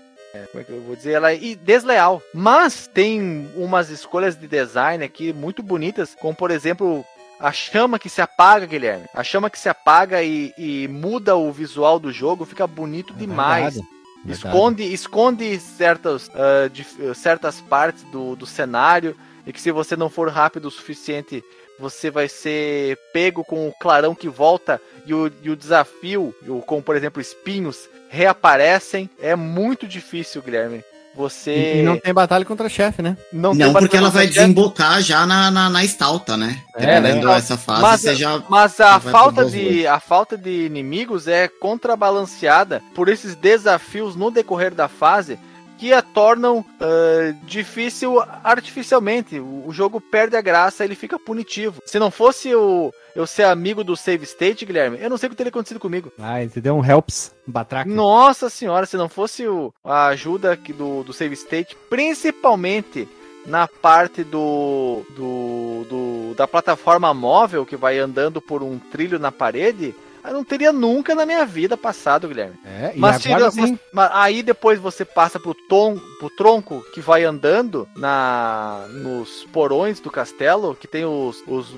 Como é que eu vou dizer? Ela é desleal. Mas tem umas escolhas de design aqui muito bonitas, como por exemplo. A chama que se apaga, Guilherme. A chama que se apaga e, e muda o visual do jogo, fica bonito é demais. Verdade. Esconde, esconde certas, uh, de, uh, certas partes do, do cenário e que se você não for rápido o suficiente você vai ser pego com o clarão que volta e o, e o desafio, como por exemplo espinhos, reaparecem. É muito difícil, Guilherme. Você. E não tem batalha contra chefe, né? Não, não porque ela vai desembocar já na, na, na estalta, né? É, né? essa fase, mas, você já. Mas a falta, de, a falta de inimigos é contrabalanceada por esses desafios no decorrer da fase que a tornam uh, difícil artificialmente. O, o, jogo perde a graça, ele fica punitivo. Se não fosse o, eu ser amigo do save state, Guilherme, eu não sei o que teria acontecido comigo. Ah, ele deu um helps, batraca. Nossa senhora, se não fosse o, a ajuda do, do save state, principalmente na parte do, do, do, da plataforma móvel que vai andando por um trilho na parede, eu não teria nunca na minha vida passado, Guilherme. É, mas, tira, mas, mas, aí depois você passa pro, tom, pro tronco que vai andando na nos porões do castelo, que tem os, os,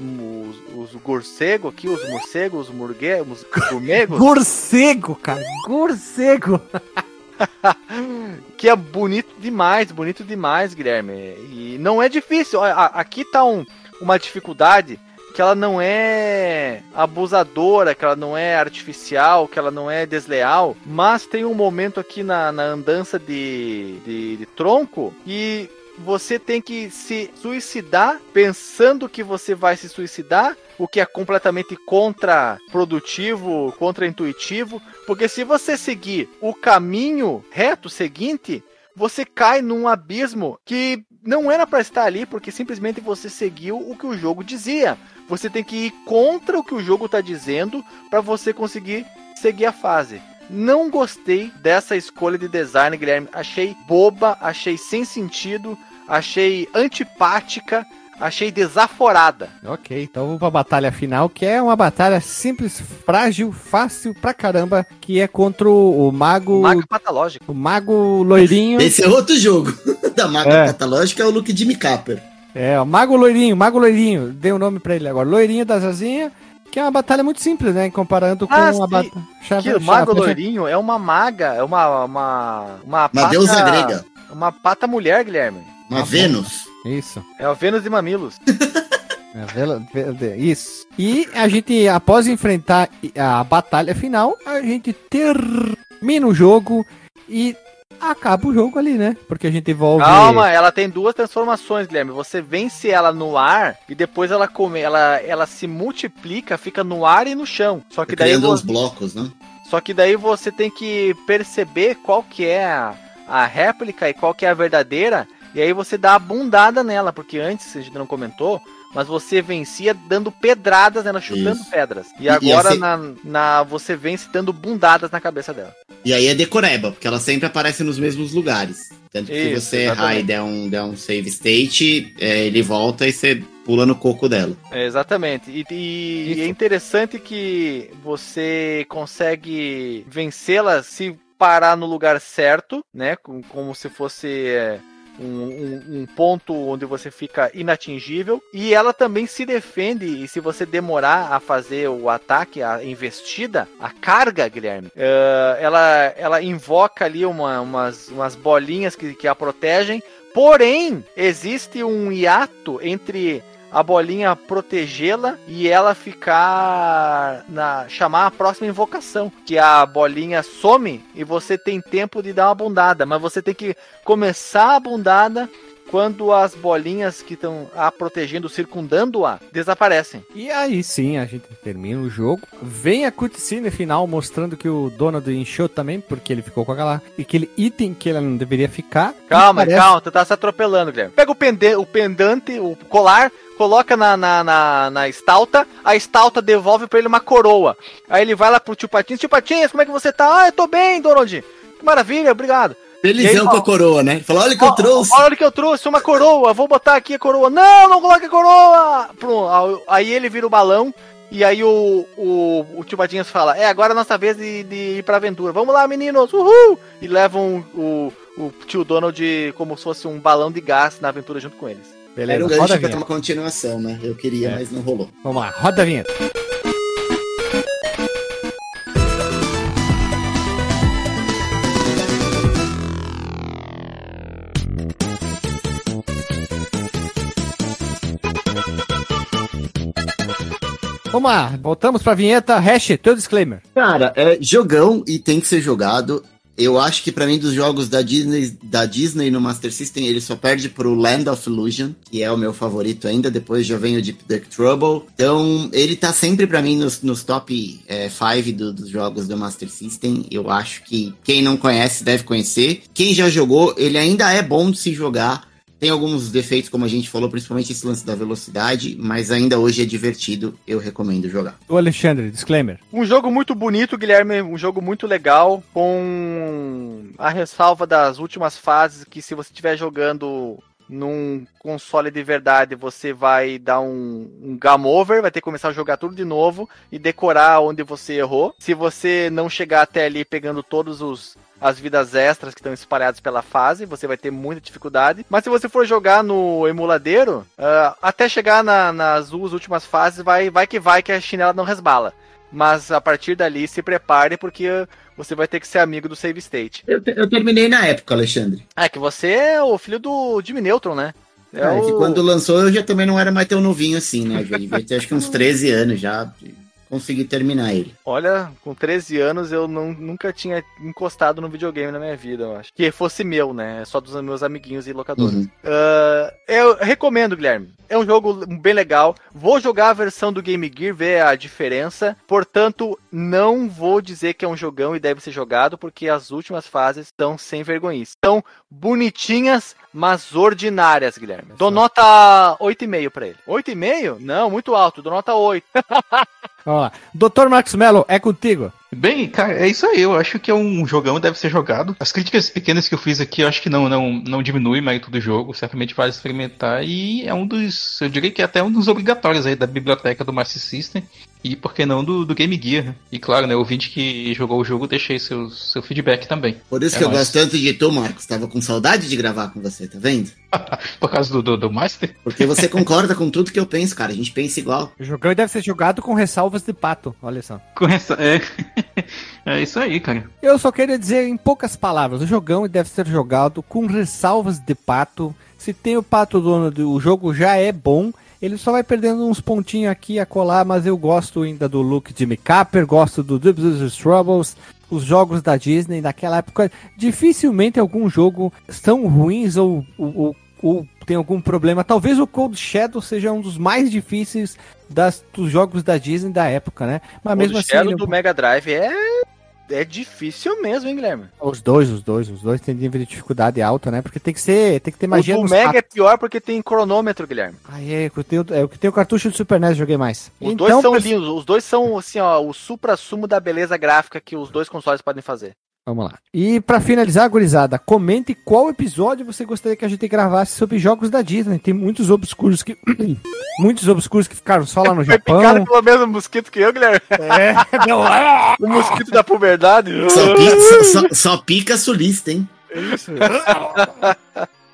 os, os aqui, os morcegos, os murguegos, os morcegos. morcego, cara, morcego. que é bonito demais, bonito demais, Guilherme. E não é difícil. Aqui tá um, uma dificuldade que ela não é abusadora, que ela não é artificial, que ela não é desleal, mas tem um momento aqui na, na andança de, de, de tronco e você tem que se suicidar pensando que você vai se suicidar, o que é completamente contraprodutivo, contraintuitivo, porque se você seguir o caminho reto seguinte, você cai num abismo que não era para estar ali, porque simplesmente você seguiu o que o jogo dizia. Você tem que ir contra o que o jogo está dizendo para você conseguir seguir a fase. Não gostei dessa escolha de design, Guilherme. Achei boba, achei sem sentido, achei antipática, achei desaforada. Ok, então vamos pra batalha final, que é uma batalha simples, frágil, fácil pra caramba, que é contra o, o mago. Mago patológico. O mago loirinho. Esse é outro jogo da maga É. catalógica, é o Luke Jimmy Capper. É, o mago loirinho, mago loirinho. Dei o nome pra ele agora. Loirinho das asinhas, que é uma batalha muito simples, né? Comparando com Ah, a batalha. Que o Mago Loirinho é uma maga, é uma. Uma, uma, Uma deusa grega. Uma pata mulher, Guilherme. Uma Vênus. Isso. É o Vênus de Mamilos. É, Isso. E a gente, após enfrentar a batalha final, a gente termina o jogo e acaba o jogo ali, né? Porque a gente envolve. Calma, ela tem duas transformações, Guilherme. Você vence ela no ar e depois ela come, ela, ela se multiplica, fica no ar e no chão. Só que daí Criando uns você, blocos, né? só que daí você tem que perceber qual que é a, a réplica e qual que é a verdadeira. E aí você dá a bundada nela, porque antes a gente não comentou, mas você vencia dando pedradas nela, chutando Isso. pedras. E E- agora assim- na, na você vence dando bundadas na cabeça dela. E aí é decoreba, porque ela sempre aparece nos mesmos lugares. Tanto que Isso, se você errar e der um, der um save state, é, ele volta e você pula no coco dela. É, exatamente. E, e- e é interessante que você consegue vencê-la se parar no lugar certo, né? Com- Como se fosse é, um, um- um ponto onde você fica inatingível. E ela também se defende. E se você demorar a fazer o ataque, a investida, a carga, Guilherme, é, ela, ela invoca ali uma- umas, umas bolinhas que, que a protegem. Porém, existe um hiato entre a bolinha protegê-la e ela ficar na chamar a próxima invocação, que a bolinha some e você tem tempo de dar uma bundada, mas você tem que começar a bundada quando as bolinhas que estão a protegendo, circundando-a, desaparecem. E aí sim, a gente termina o jogo. Vem a cutscene final mostrando que o Donald encheu também, porque ele ficou com aquela, aquele item que ele não deveria ficar. Calma, parece- calma, tu tá se atropelando, Guilherme. Pega o, pende o pendante, o colar, coloca na, na, na, na estalta, a estalta devolve pra ele uma coroa. Aí ele vai lá pro tio Patinhas, tio Patinhas, como é que você tá? Ah, eu tô bem, Donald. Que maravilha, obrigado. Aí, Felizão com a coroa, né? Ele falou, olha o que eu Ó, trouxe. Olha o que eu trouxe, uma coroa. Vou botar aqui a coroa. Não, não coloque a coroa. Pronto, aí ele vira o balão. E aí o, o, o tio Patinhas fala: É, agora é a nossa vez de, de ir pra aventura. Vamos lá, meninos. Uhul! E levam o, o tio Donald como se fosse um balão de gás na aventura junto com eles. Beleza, Era um roda a gancho pra ter uma continuação, né? Eu queria, É. mas não rolou. Vamos lá, roda a vinheta. Vamos lá, voltamos pra vinheta. Hash, teu disclaimer. Cara, é jogão e tem que ser jogado. Eu acho que pra mim dos jogos da Disney, da Disney no Master System, ele só perde pro Land of Illusion, que é o meu favorito ainda, depois já vem o Deep Duck Trouble. Então, ele tá sempre pra mim nos, nos top 5 dos jogos do Master System. Eu acho que quem não conhece deve conhecer. Quem já jogou, ele ainda é bom de se jogar. Tem alguns defeitos, como a gente falou, principalmente esse lance da velocidade, mas ainda hoje é divertido, eu recomendo jogar. O Alexandre, disclaimer. Um jogo muito bonito, Guilherme. Um jogo muito legal. Com a ressalva das últimas fases. Que se você estiver jogando num console de verdade, você vai dar um, um game over. Vai ter que começar a jogar tudo de novo. E decorar onde você errou. Se você não chegar até ali pegando todos os. As vidas extras que estão espalhadas pela fase, você vai ter muita dificuldade. Mas se você for jogar no emuladeiro, ah, até chegar na- nas duas últimas fases, vai, vai que vai que a chinela não resbala. Mas a partir dali, se prepare, porque você vai ter que ser amigo do save state. Eu, eu terminei na época, Alexandre. É que você é o filho do Jimmy Neutron, né? É, É, que o... quando lançou eu já também não era mais tão novinho assim, né? Eu já devia ter acho que uns 13 anos já. Consegui terminar ele. Olha, com 13 anos eu não, nunca tinha encostado no videogame na minha vida, eu acho. Que fosse meu, né? Só dos meus amiguinhos e locadores. Uhum. Ah, eu recomendo, Guilherme. É um jogo bem legal. Vou jogar a versão do Game Gear, ver a diferença. Portanto, não vou dizer que é um jogão e deve ser jogado, porque as últimas fases estão sem vergonhice. Estão bonitinhas, mas ordinárias, Guilherme. Dou nota 8,5 pra ele. 8,5? Não, muito alto. Dou nota 8. Vamos lá. Doutor Marcos Mello, é contigo. Bem, cara, é isso aí. Eu acho que é um jogão, deve ser jogado. As críticas pequenas que eu fiz aqui, eu acho que não, não, não diminui o mérito do jogo. Certamente vale experimentar. E é um dos. Eu diria que é até um dos obrigatórios aí da biblioteca do Master System. E por que não do, do Game Gear. né? E claro, né, o ouvinte que jogou o jogo, deixei seu, seu feedback também. Por isso É que eu nóis. gosto tanto de tu, Marcos. Tava com saudade de gravar com você, tá vendo? Por causa do, do, do Master? Porque você concorda com tudo que eu penso, cara. A gente pensa igual. O jogão deve ser jogado com ressalvas de pato, olha só. Com essa, é, é isso aí, cara. Eu só queria dizer em poucas palavras, o jogão deve ser jogado com ressalvas de pato. Se tem o pato dono, do- o jogo já é bom. Ele só vai perdendo uns pontinhos aqui a colar, mas eu gosto ainda do look de Capper, gosto do Dubs Troubles, os jogos da Disney naquela época. Dificilmente algum jogo são ruins ou, ou, ou- tem algum problema. Talvez o Cold Shadow seja um dos mais difíceis das, dos jogos da Disney da época, né? Mas O mesmo assim. Shadow ele- do Mega Drive é, é difícil mesmo, hein, Guilherme? Os dois, os dois, os dois têm nível de dificuldade alta, né? Porque tem que ser, tem que ter magia o do Mega é ratos. pior porque tem cronômetro, Guilherme. Aí é, eu tenho, é o que tem o cartucho do Super NES, eu joguei mais. Os dois são Então, lindos, os dois são assim, ó, o supra-sumo da beleza gráfica que os dois consoles podem fazer. Vamos lá. E pra finalizar, gurizada, comente qual episódio você gostaria que a gente gravasse sobre jogos da Disney. Tem muitos obscuros que muitos obscuros que ficaram só lá no Foi picado Japão. pelo mesmo mosquito que eu, Guilherme. É, não, é. O mosquito da puberdade. Só, pi- só- só- só pica sulista, hein?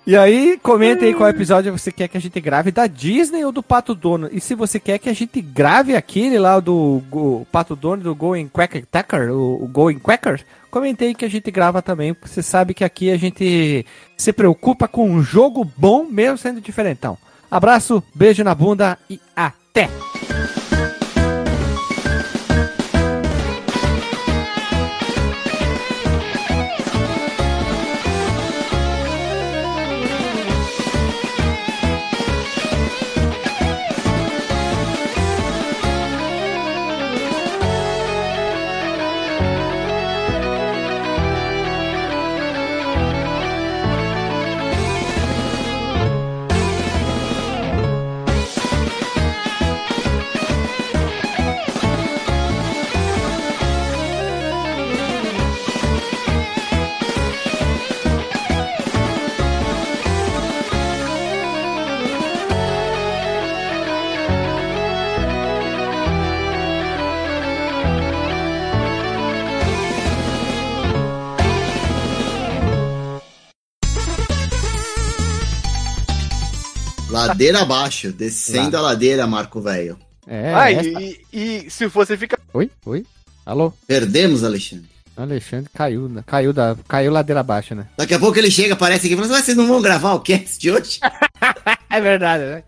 E aí, comente aí qual episódio você quer que a gente grave da Disney ou do Pato Dono. E se você quer que a gente grave aquele lá do Go- Pato Dono do Going Quacker Tacker, o, o Going Quacker, comente aí que a gente grava também. porque Você sabe que aqui a gente se preocupa com um jogo bom, mesmo sendo diferentão. Abraço, beijo na bunda e até! Ladeira abaixo, descendo a ladeira, Marco Velho. É, Ah, essa- e, e se você fica. Oi? Oi? Alô? Perdemos, Alexandre. Alexandre caiu, né? Caiu, da, caiu ladeira abaixo, né? Daqui a pouco ele chega, aparece aqui e fala assim, "Mas vocês não vão gravar o cast de hoje? É verdade, né?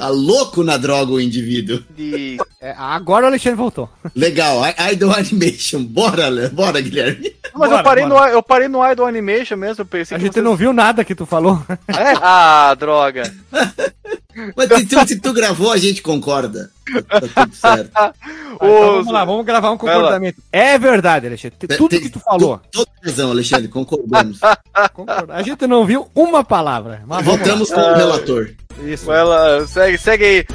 Tá louco na droga o indivíduo. De... É, agora o Alexandre voltou. Legal, I- Idol Animation. Bora, bora, Guilherme. Mas Bora, eu, parei bora. no, eu parei no Idol Animation mesmo, pensei A que gente vocês- não viu nada que tu falou. É? Ah, droga. Mas se tu, se tu gravou, a gente concorda. Tá tudo certo. Ah, então Os- vamos lá, vamos gravar um concordamento. É verdade, Alexandre. Tudo tem- que tu falou. Toda razão, Alexandre, concordamos. Concordo. A gente não viu uma palavra. Voltamos com o relator. lá. Isso. Vai lá, segue, segue aí.